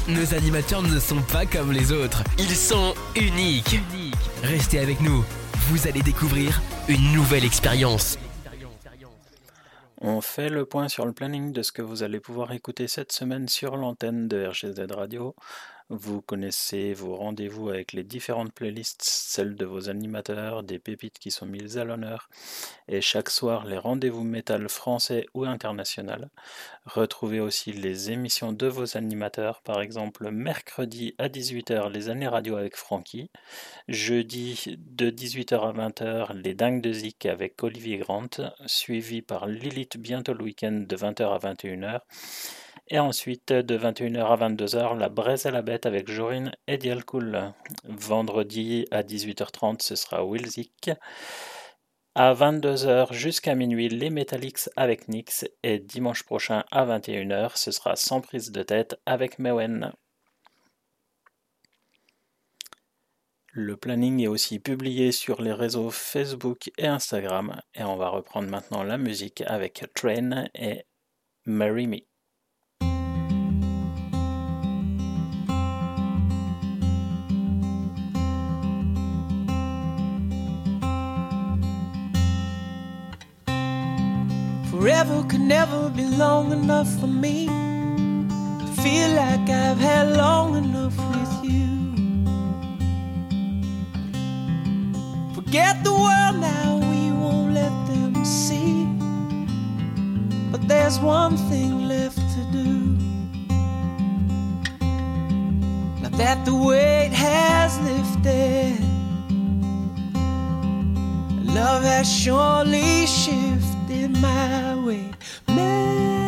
Nos animateurs ne sont pas comme les autres. Ils sont uniques. Restez avec nous. Vous allez découvrir une nouvelle expérience.
On fait le point sur le planning de ce que vous allez pouvoir écouter cette semaine sur l'antenne de RGZ Radio. Vous connaissez vos rendez-vous avec les différentes playlists, celles de vos animateurs, des pépites qui sont mises à l'honneur, et chaque soir les rendez-vous métal français ou international. Retrouvez aussi les émissions de vos animateurs, par exemple mercredi à 18h les années radio avec Francky, jeudi de 18h à 20h les dingues de Zik avec Olivier Grant, suivi par Lilith bientôt le week-end de 20h à 21h. Et ensuite, de 21h à 22h, la braise à la bête avec Jorine et Dialcool. Vendredi à 18h30, ce sera Wilzik. À 22h jusqu'à minuit, les Metallics avec Nix. Et dimanche prochain à 21h, ce sera sans prise de tête avec Mewen. Le planning est aussi publié sur les réseaux Facebook et Instagram. Et on va reprendre maintenant la musique avec Train et Marry Me.
Forever could never be long enough for me to feel like I've had long enough with you. Forget the world now, we won't let them see. But there's one thing left to do. Now that the weight has lifted, love has surely shifted my way. Marry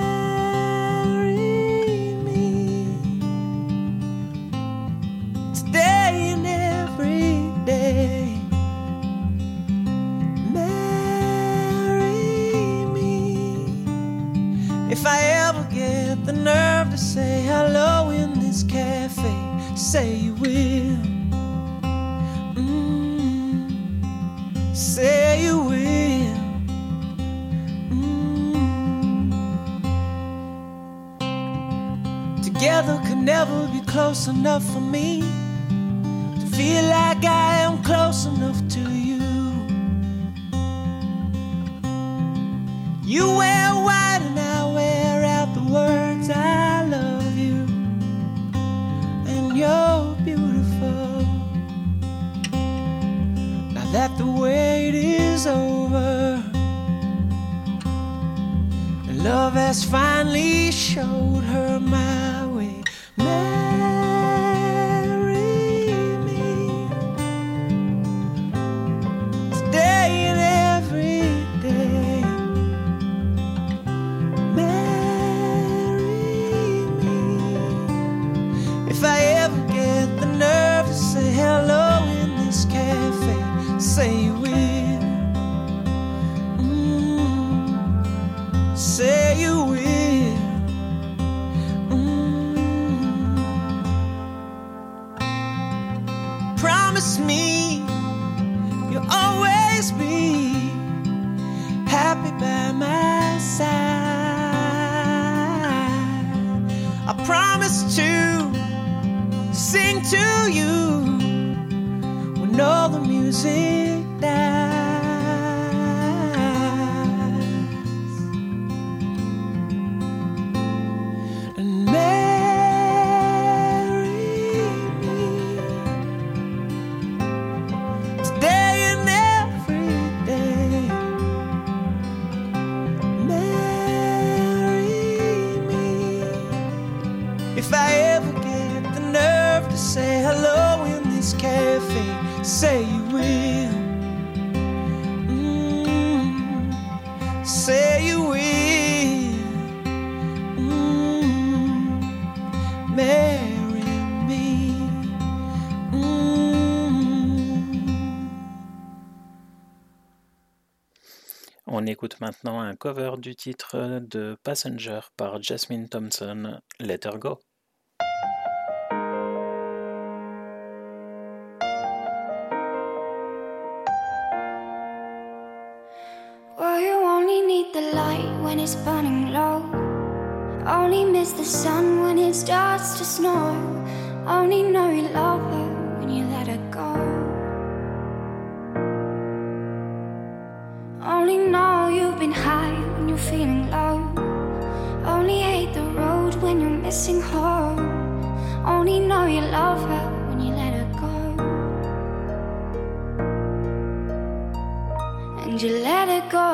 me every day. Marry me if I ever get the nerve to say hello in this cafe. Say you will. Mm, say never be close enough for me to feel like I am close enough to you. You wear white and I wear out the words I love you, and you're beautiful. Now that the wait is over. Love has finally showed her my
maintenant un cover du titre de Passenger par Jasmine Thompson, Let Her Go.
Well, you only need the light when it's burning low. Only miss the sun when it starts to snow. Only know you love her when you let you're feeling low. Only hate the road when you're missing home. Only know you love her when you let her go. And you let her go.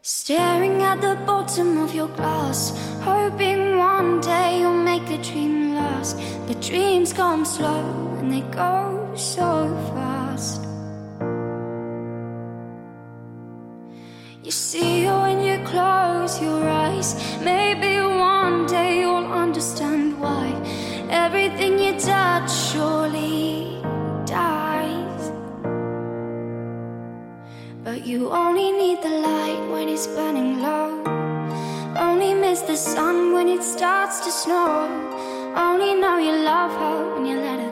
Staring at the bottom of your glass, hoping one day you'll make the dream last. But dreams come slow and they go so fast. See you when you close your eyes, maybe one day you'll understand why everything you touch surely dies. But you only need the light when it's burning low. Only miss the sun when it starts to snow. Only know you love her when you let her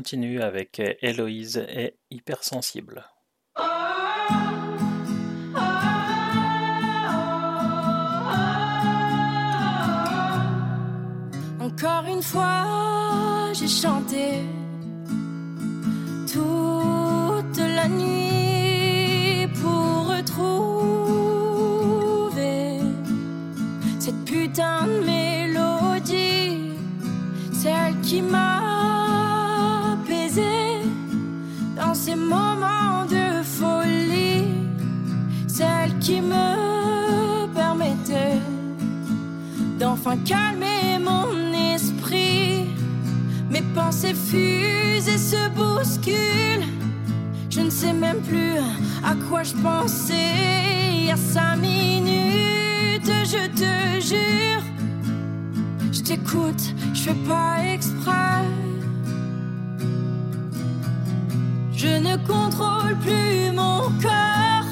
continue avec Héloïse et Hypersensible.
Encore une fois, j'ai chanté toute la nuit pour retrouver cette putain de mélodie, celle qui m'a dans ces moments de folie, celle qui me permettait d'enfin calmer mon esprit. Mes pensées fusent et se bousculent. Je ne sais même plus à quoi je pensais il y a cinq minutes. Je te jure, je t'écoute, je fais pas exprès. Je ne contrôle plus mon corps,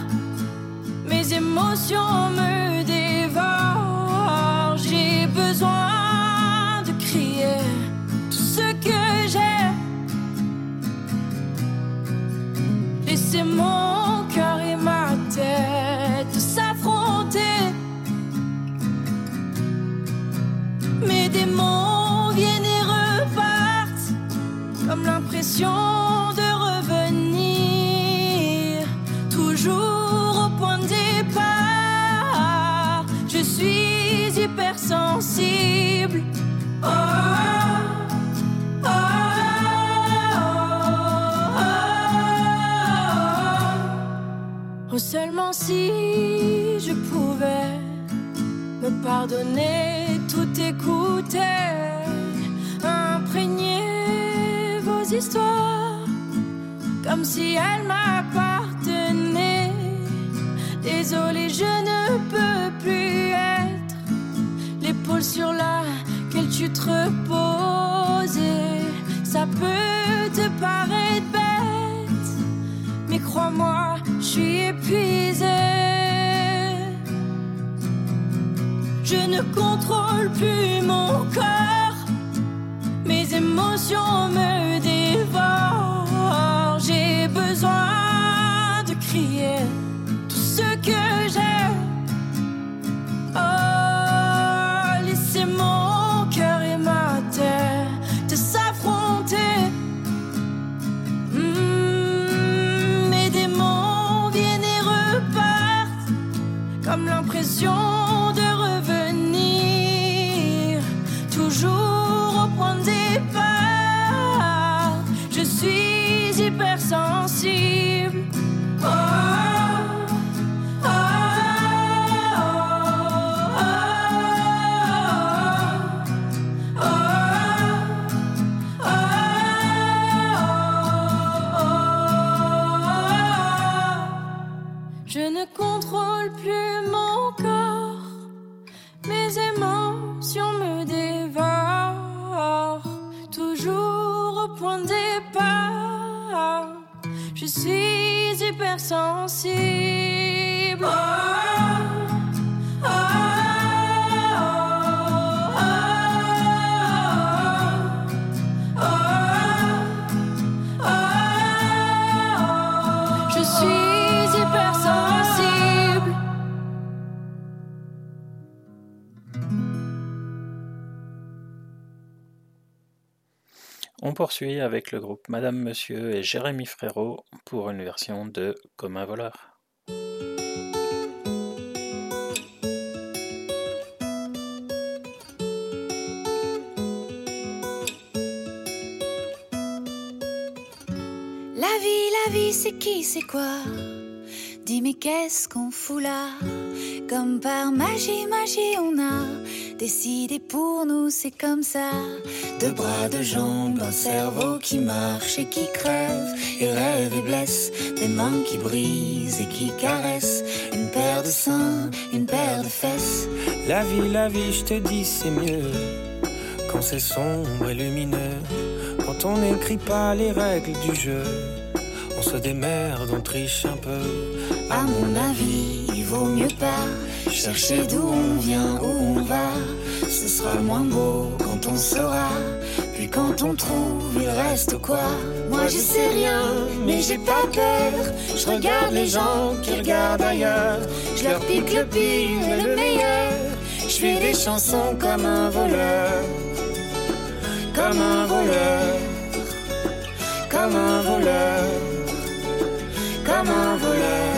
mes émotions me dévorent. J'ai besoin de crier tout ce que j'ai. Laissez mon cœur et ma tête s'affronter. Mes démons viennent et repartent comme l'impression seulement si je pouvais me pardonner, tout écouter, imprégner vos histoires comme si elles m'appartenaient. Désolé, je ne peux plus être l'épaule sur laquelle tu te reposes. Et ça peut te paraître bête, mais crois-moi, suis épuisée. Je ne contrôle plus mon corps, mes émotions me dévorent. J'ai besoin de crier.
passion poursuit avec le groupe Madame Monsieur et Jérémy Frérot pour une version de Comme un voleur.
La vie, la vie, c'est qui, c'est quoi? Dis mais qu'est-ce qu'on fout là? Comme par magie, magie, on a décidé pour nous, c'est comme ça. Deux bras, deux jambes, un cerveau qui marche et qui crève, et rêve et blesse, des mains qui brisent et qui caressent, une paire de seins, une paire de fesses.
La vie, la vie, je te dis, c'est mieux quand c'est sombre et lumineux. Quand on n'écrit pas les règles du jeu, on se démerde, on triche un peu.
À mon avis, vaut mieux pas chercher d'où on vient, où on va. Ce sera moins beau quand on saura. Puis quand on trouve, il reste quoi Moi je sais rien, mais j'ai pas peur. Je regarde les gens qui regardent ailleurs. Je leur pique le pire et le meilleur. Je fais des chansons comme un voleur. Comme un voleur. Comme un voleur. Comme un voleur.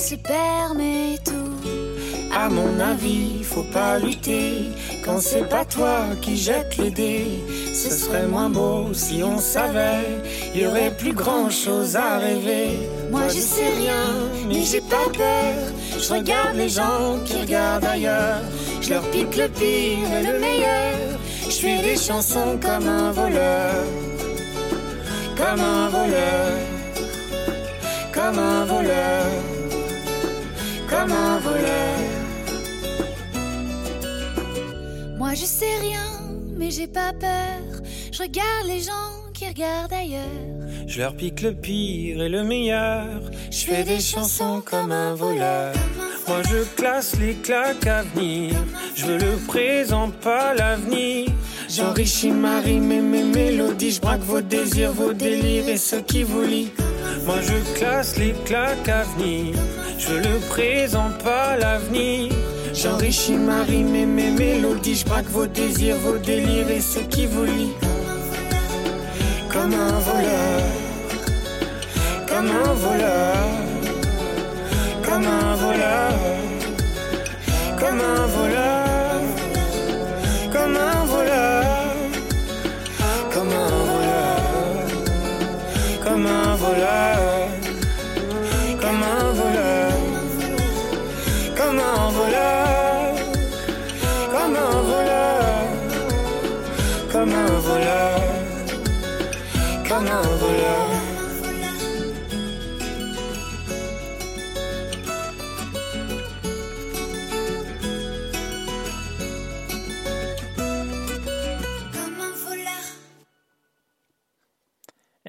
se permet tout. À mon avis, faut pas lutter quand c'est pas toi qui jette les dés. Ce serait moins beau si on savait, y aurait plus grand chose à rêver. Moi je sais rien, mais j'ai pas peur. Je regarde les gens qui regardent ailleurs. Je leur pique le pire et le meilleur. Je fais des chansons comme un voleur. Comme un voleur. Comme un voleur. Comme un voleur. Moi je sais rien, mais j'ai pas peur. Je regarde les gens qui regardent ailleurs.
Je leur pique le pire et le meilleur. Je fais des chansons comme un voleur. Moi je classe les claques à venir. Je veux le présent, pas l'avenir. J'enrichis ma rime et mes mélodies. Je braque vos désirs, vos délires et ceux qui vous lient. Moi je classe les claques à venir. Je le présent, pas l'avenir. J'enrichis ma rime et mes mélodies. Je braque vos désirs, vos délires et ceux qui vous lient.
Comme un voleur.
Comme un voleur. Comme un voleur. Comme un voleur. Comme un voleur.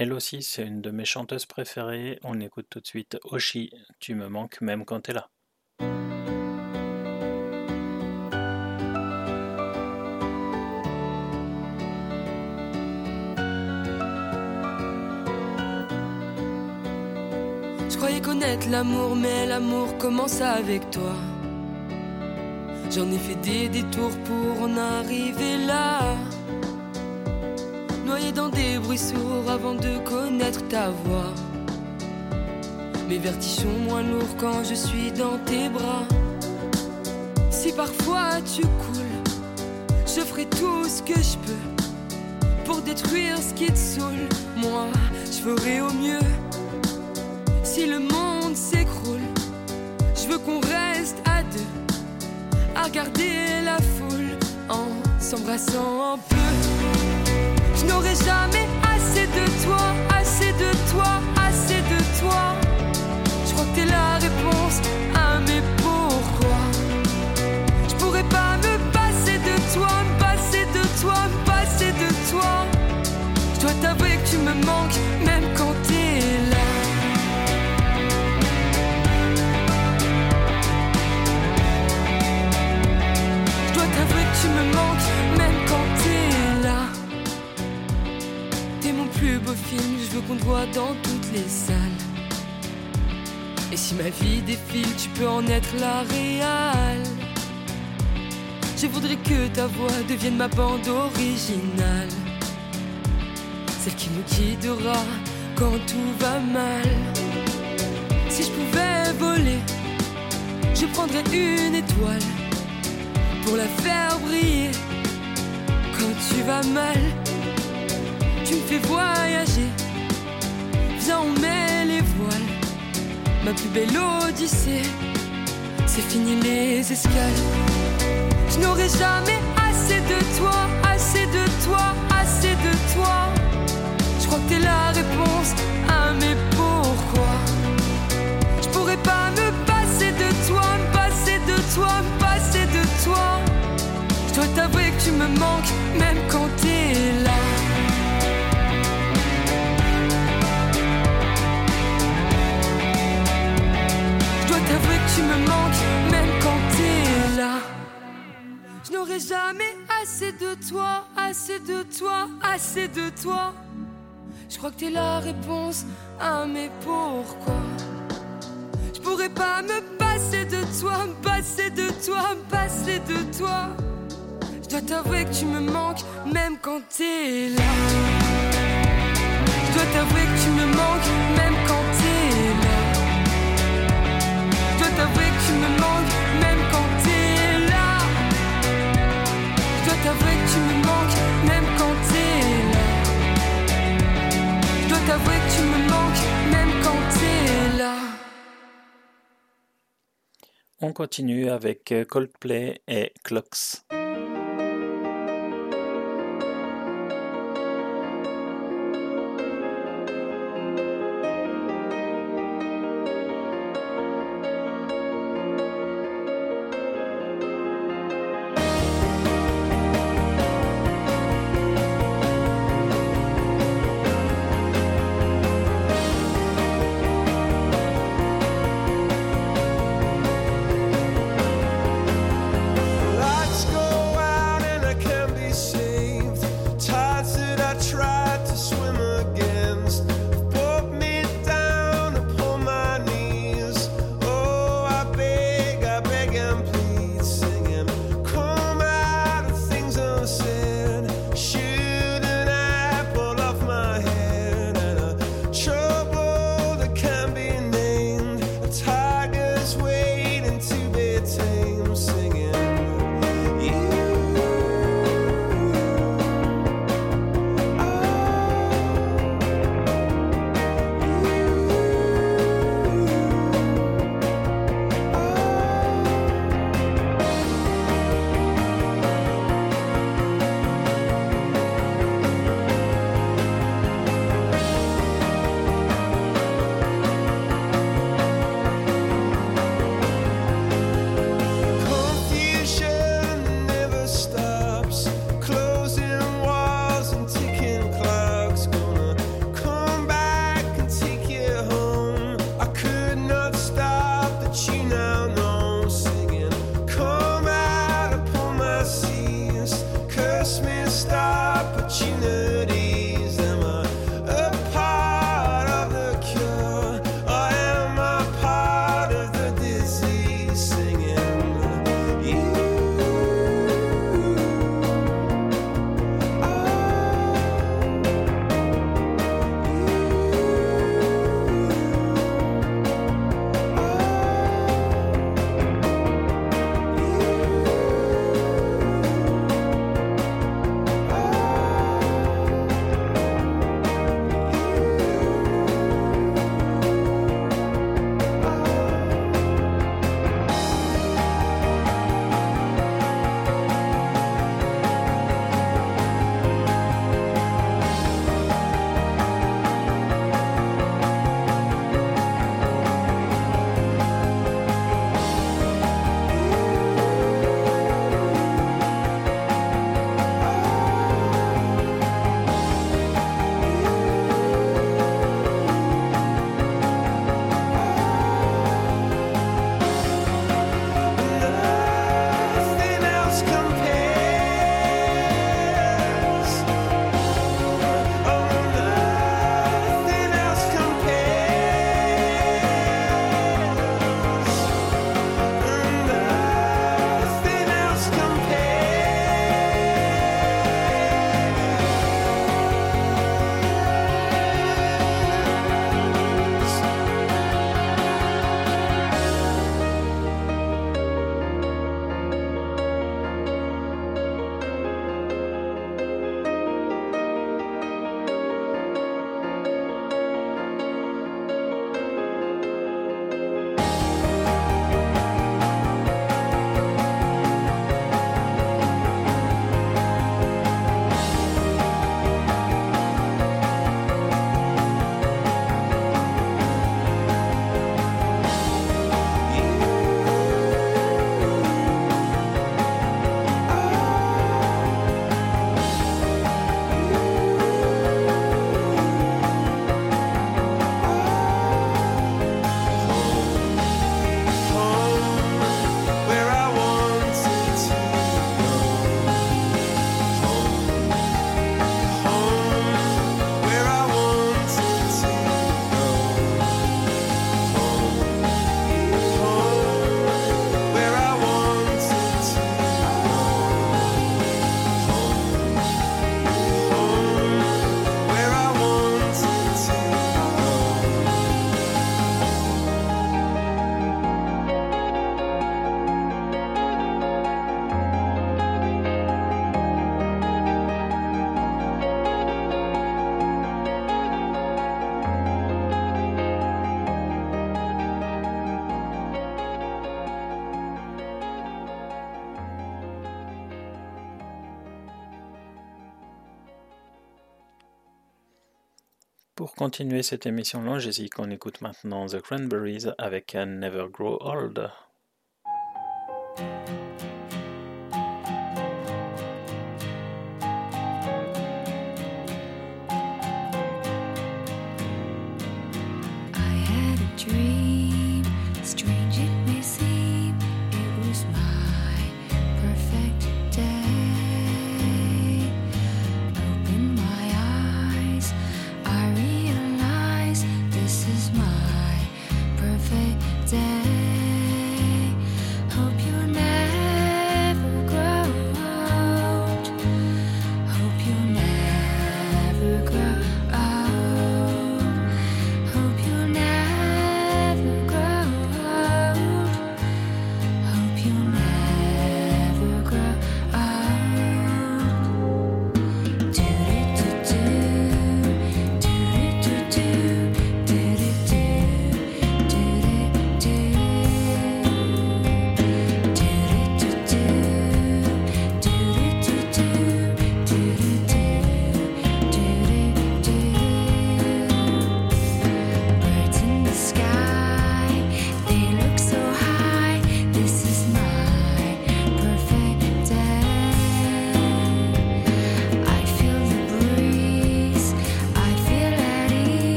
Elle aussi, c'est une de mes chanteuses préférées. On écoute tout de suite Oshi, Tu me manques même quand t'es là.
Croyais connaître l'amour, mais l'amour commence avec toi. J'en ai fait des détours pour en arriver là. Noyé dans des bruits sourds avant de connaître ta voix. Mes vertiges sont moins lourds quand je suis dans tes bras. Si parfois tu coules, je ferai tout ce que je peux pour détruire ce qui te saoule. Moi, je ferai au mieux. Si le monde s'écroule, je veux qu'on reste à deux, à regarder la foule en s'embrassant un peu. Je n'aurai jamais assez de toi, assez de toi, assez de toi. Je crois que t'es la réponse me même quand t'es là. T'es mon plus beau film, je veux qu'on te voit dans toutes les salles. Et si ma vie défile, tu peux en être la réale. Je voudrais que ta voix devienne ma bande originale. Celle qui nous guidera quand tout va mal. Si je pouvais voler, je prendrais une étoile pour la faire briller. Quand tu vas mal, tu me fais voyager. Viens, on met les voiles. Ma plus belle odyssée, c'est fini les escales. Je n'aurai jamais assez de toi, assez de toi, assez de toi. Je crois que t'es la réponse à mes pourquoi. Je dois t'avouer que tu me manques, même quand t'es là. Je dois t'avouer que tu me manques, même quand t'es là. Je n'aurai jamais assez de toi, assez de toi, assez de toi. Je crois que t'es la réponse à mes pourquoi. Je pourrais pas me passer de toi, me passer de toi, me passer de toi. Je dois t'avouer que tu me manques, même quand t'es là. Je dois t'avouer que tu me manques, même quand t'es là. Je dois t'avouer que tu me manques, même quand t'es là. Je dois t'avouer que tu me manques, même quand t'es là. Je dois t'avouer que tu me manques, même quand t'es là.
On continue avec Coldplay et Clocks. continuer cette émission longésique, on écoute maintenant The Cranberries avec Never Grow Old.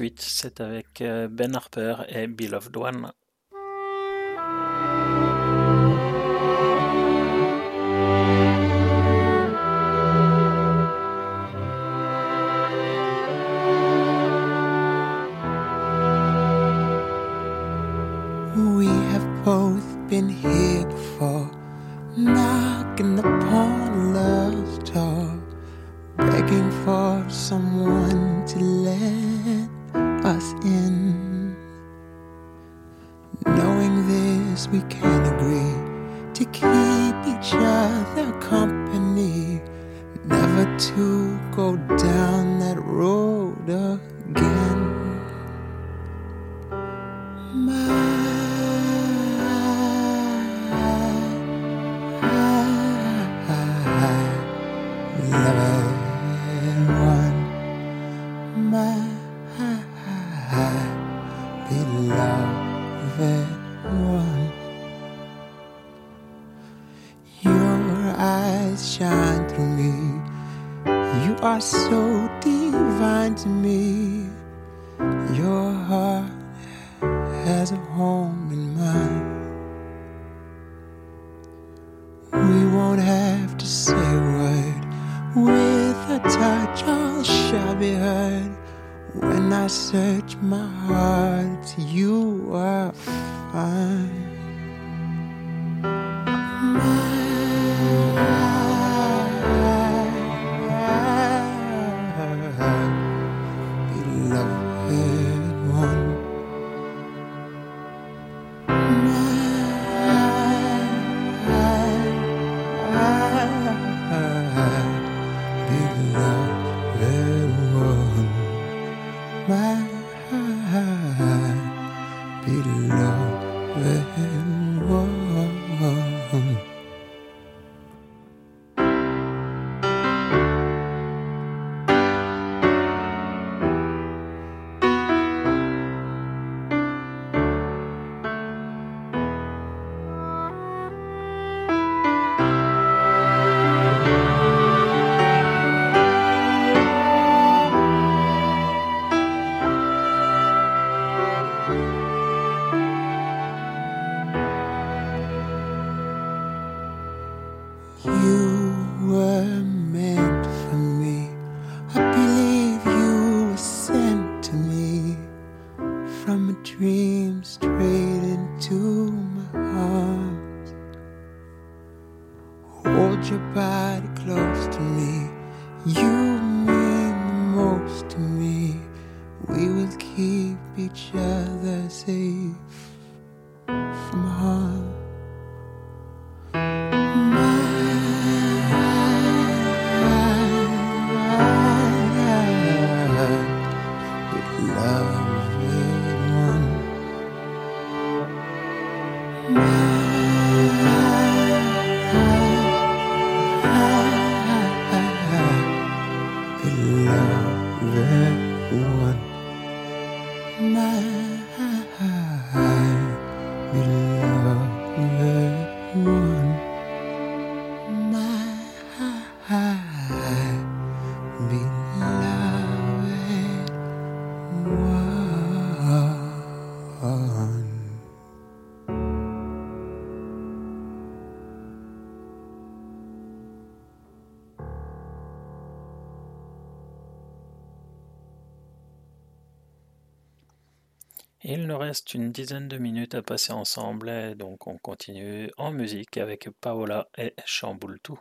suite, c'est avec euh, Ben Harper et
Bill of One. keep each other safe from harm.
reste une dizaine de minutes à passer ensemble, donc on continue en musique avec Paola et
Chamboultou.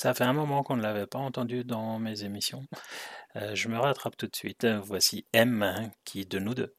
Ça
fait un moment qu'on ne l'avait pas entendu dans mes émissions. Euh, je me rattrape tout de suite. Euh, voici M hein, qui, de nous deux,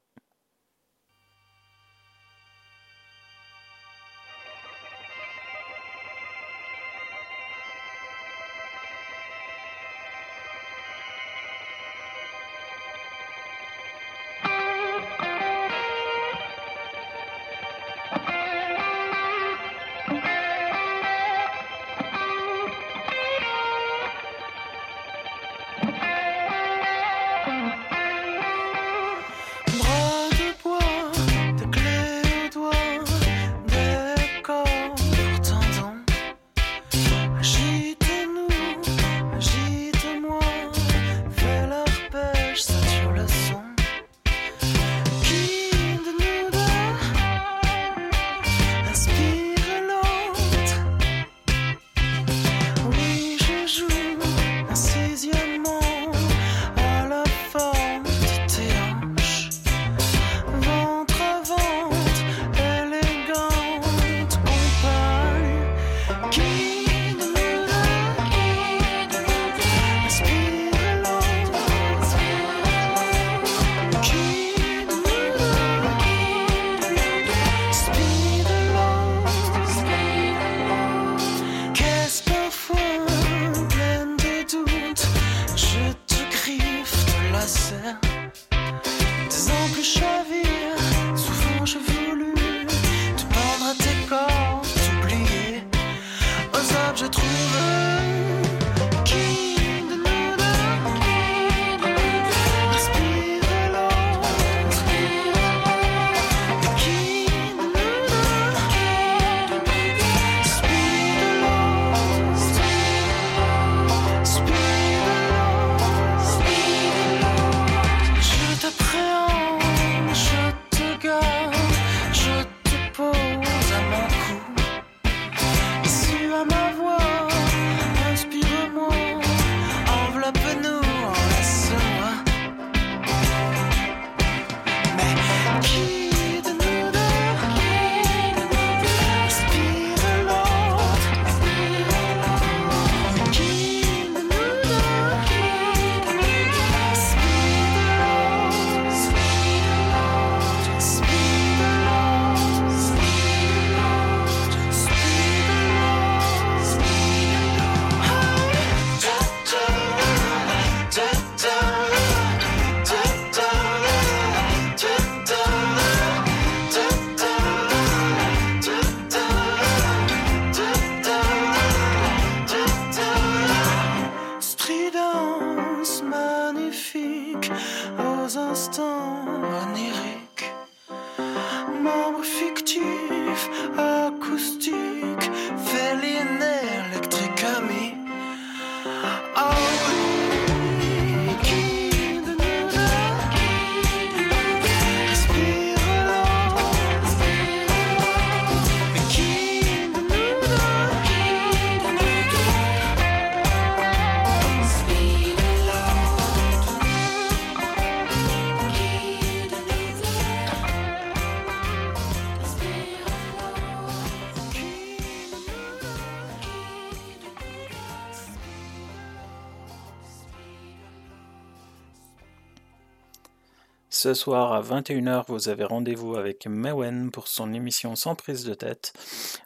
Ce soir à 21h, vous avez rendez-vous avec Mewen pour son émission Sans prise de tête.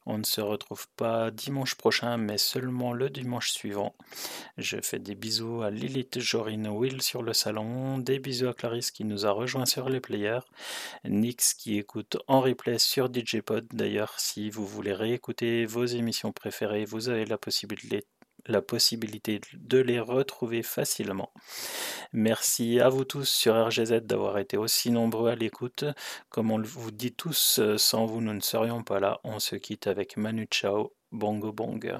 On ne se retrouve pas dimanche prochain, mais seulement le dimanche suivant. Je fais des bisous à Lilith, Jorine, Will sur le salon, des bisous à Clarisse qui nous a rejoint sur les players, Nix qui écoute en replay sur DJ Pod. D'ailleurs, si vous voulez réécouter vos émissions préférées, vous avez la possibilité la possibilité de les retrouver facilement. Merci à vous tous sur RGZ d'avoir été aussi nombreux à l'écoute. Comme on vous dit tous, euh, sans vous nous ne serions pas là. On se quitte avec Manu Chao, Bongo Bong.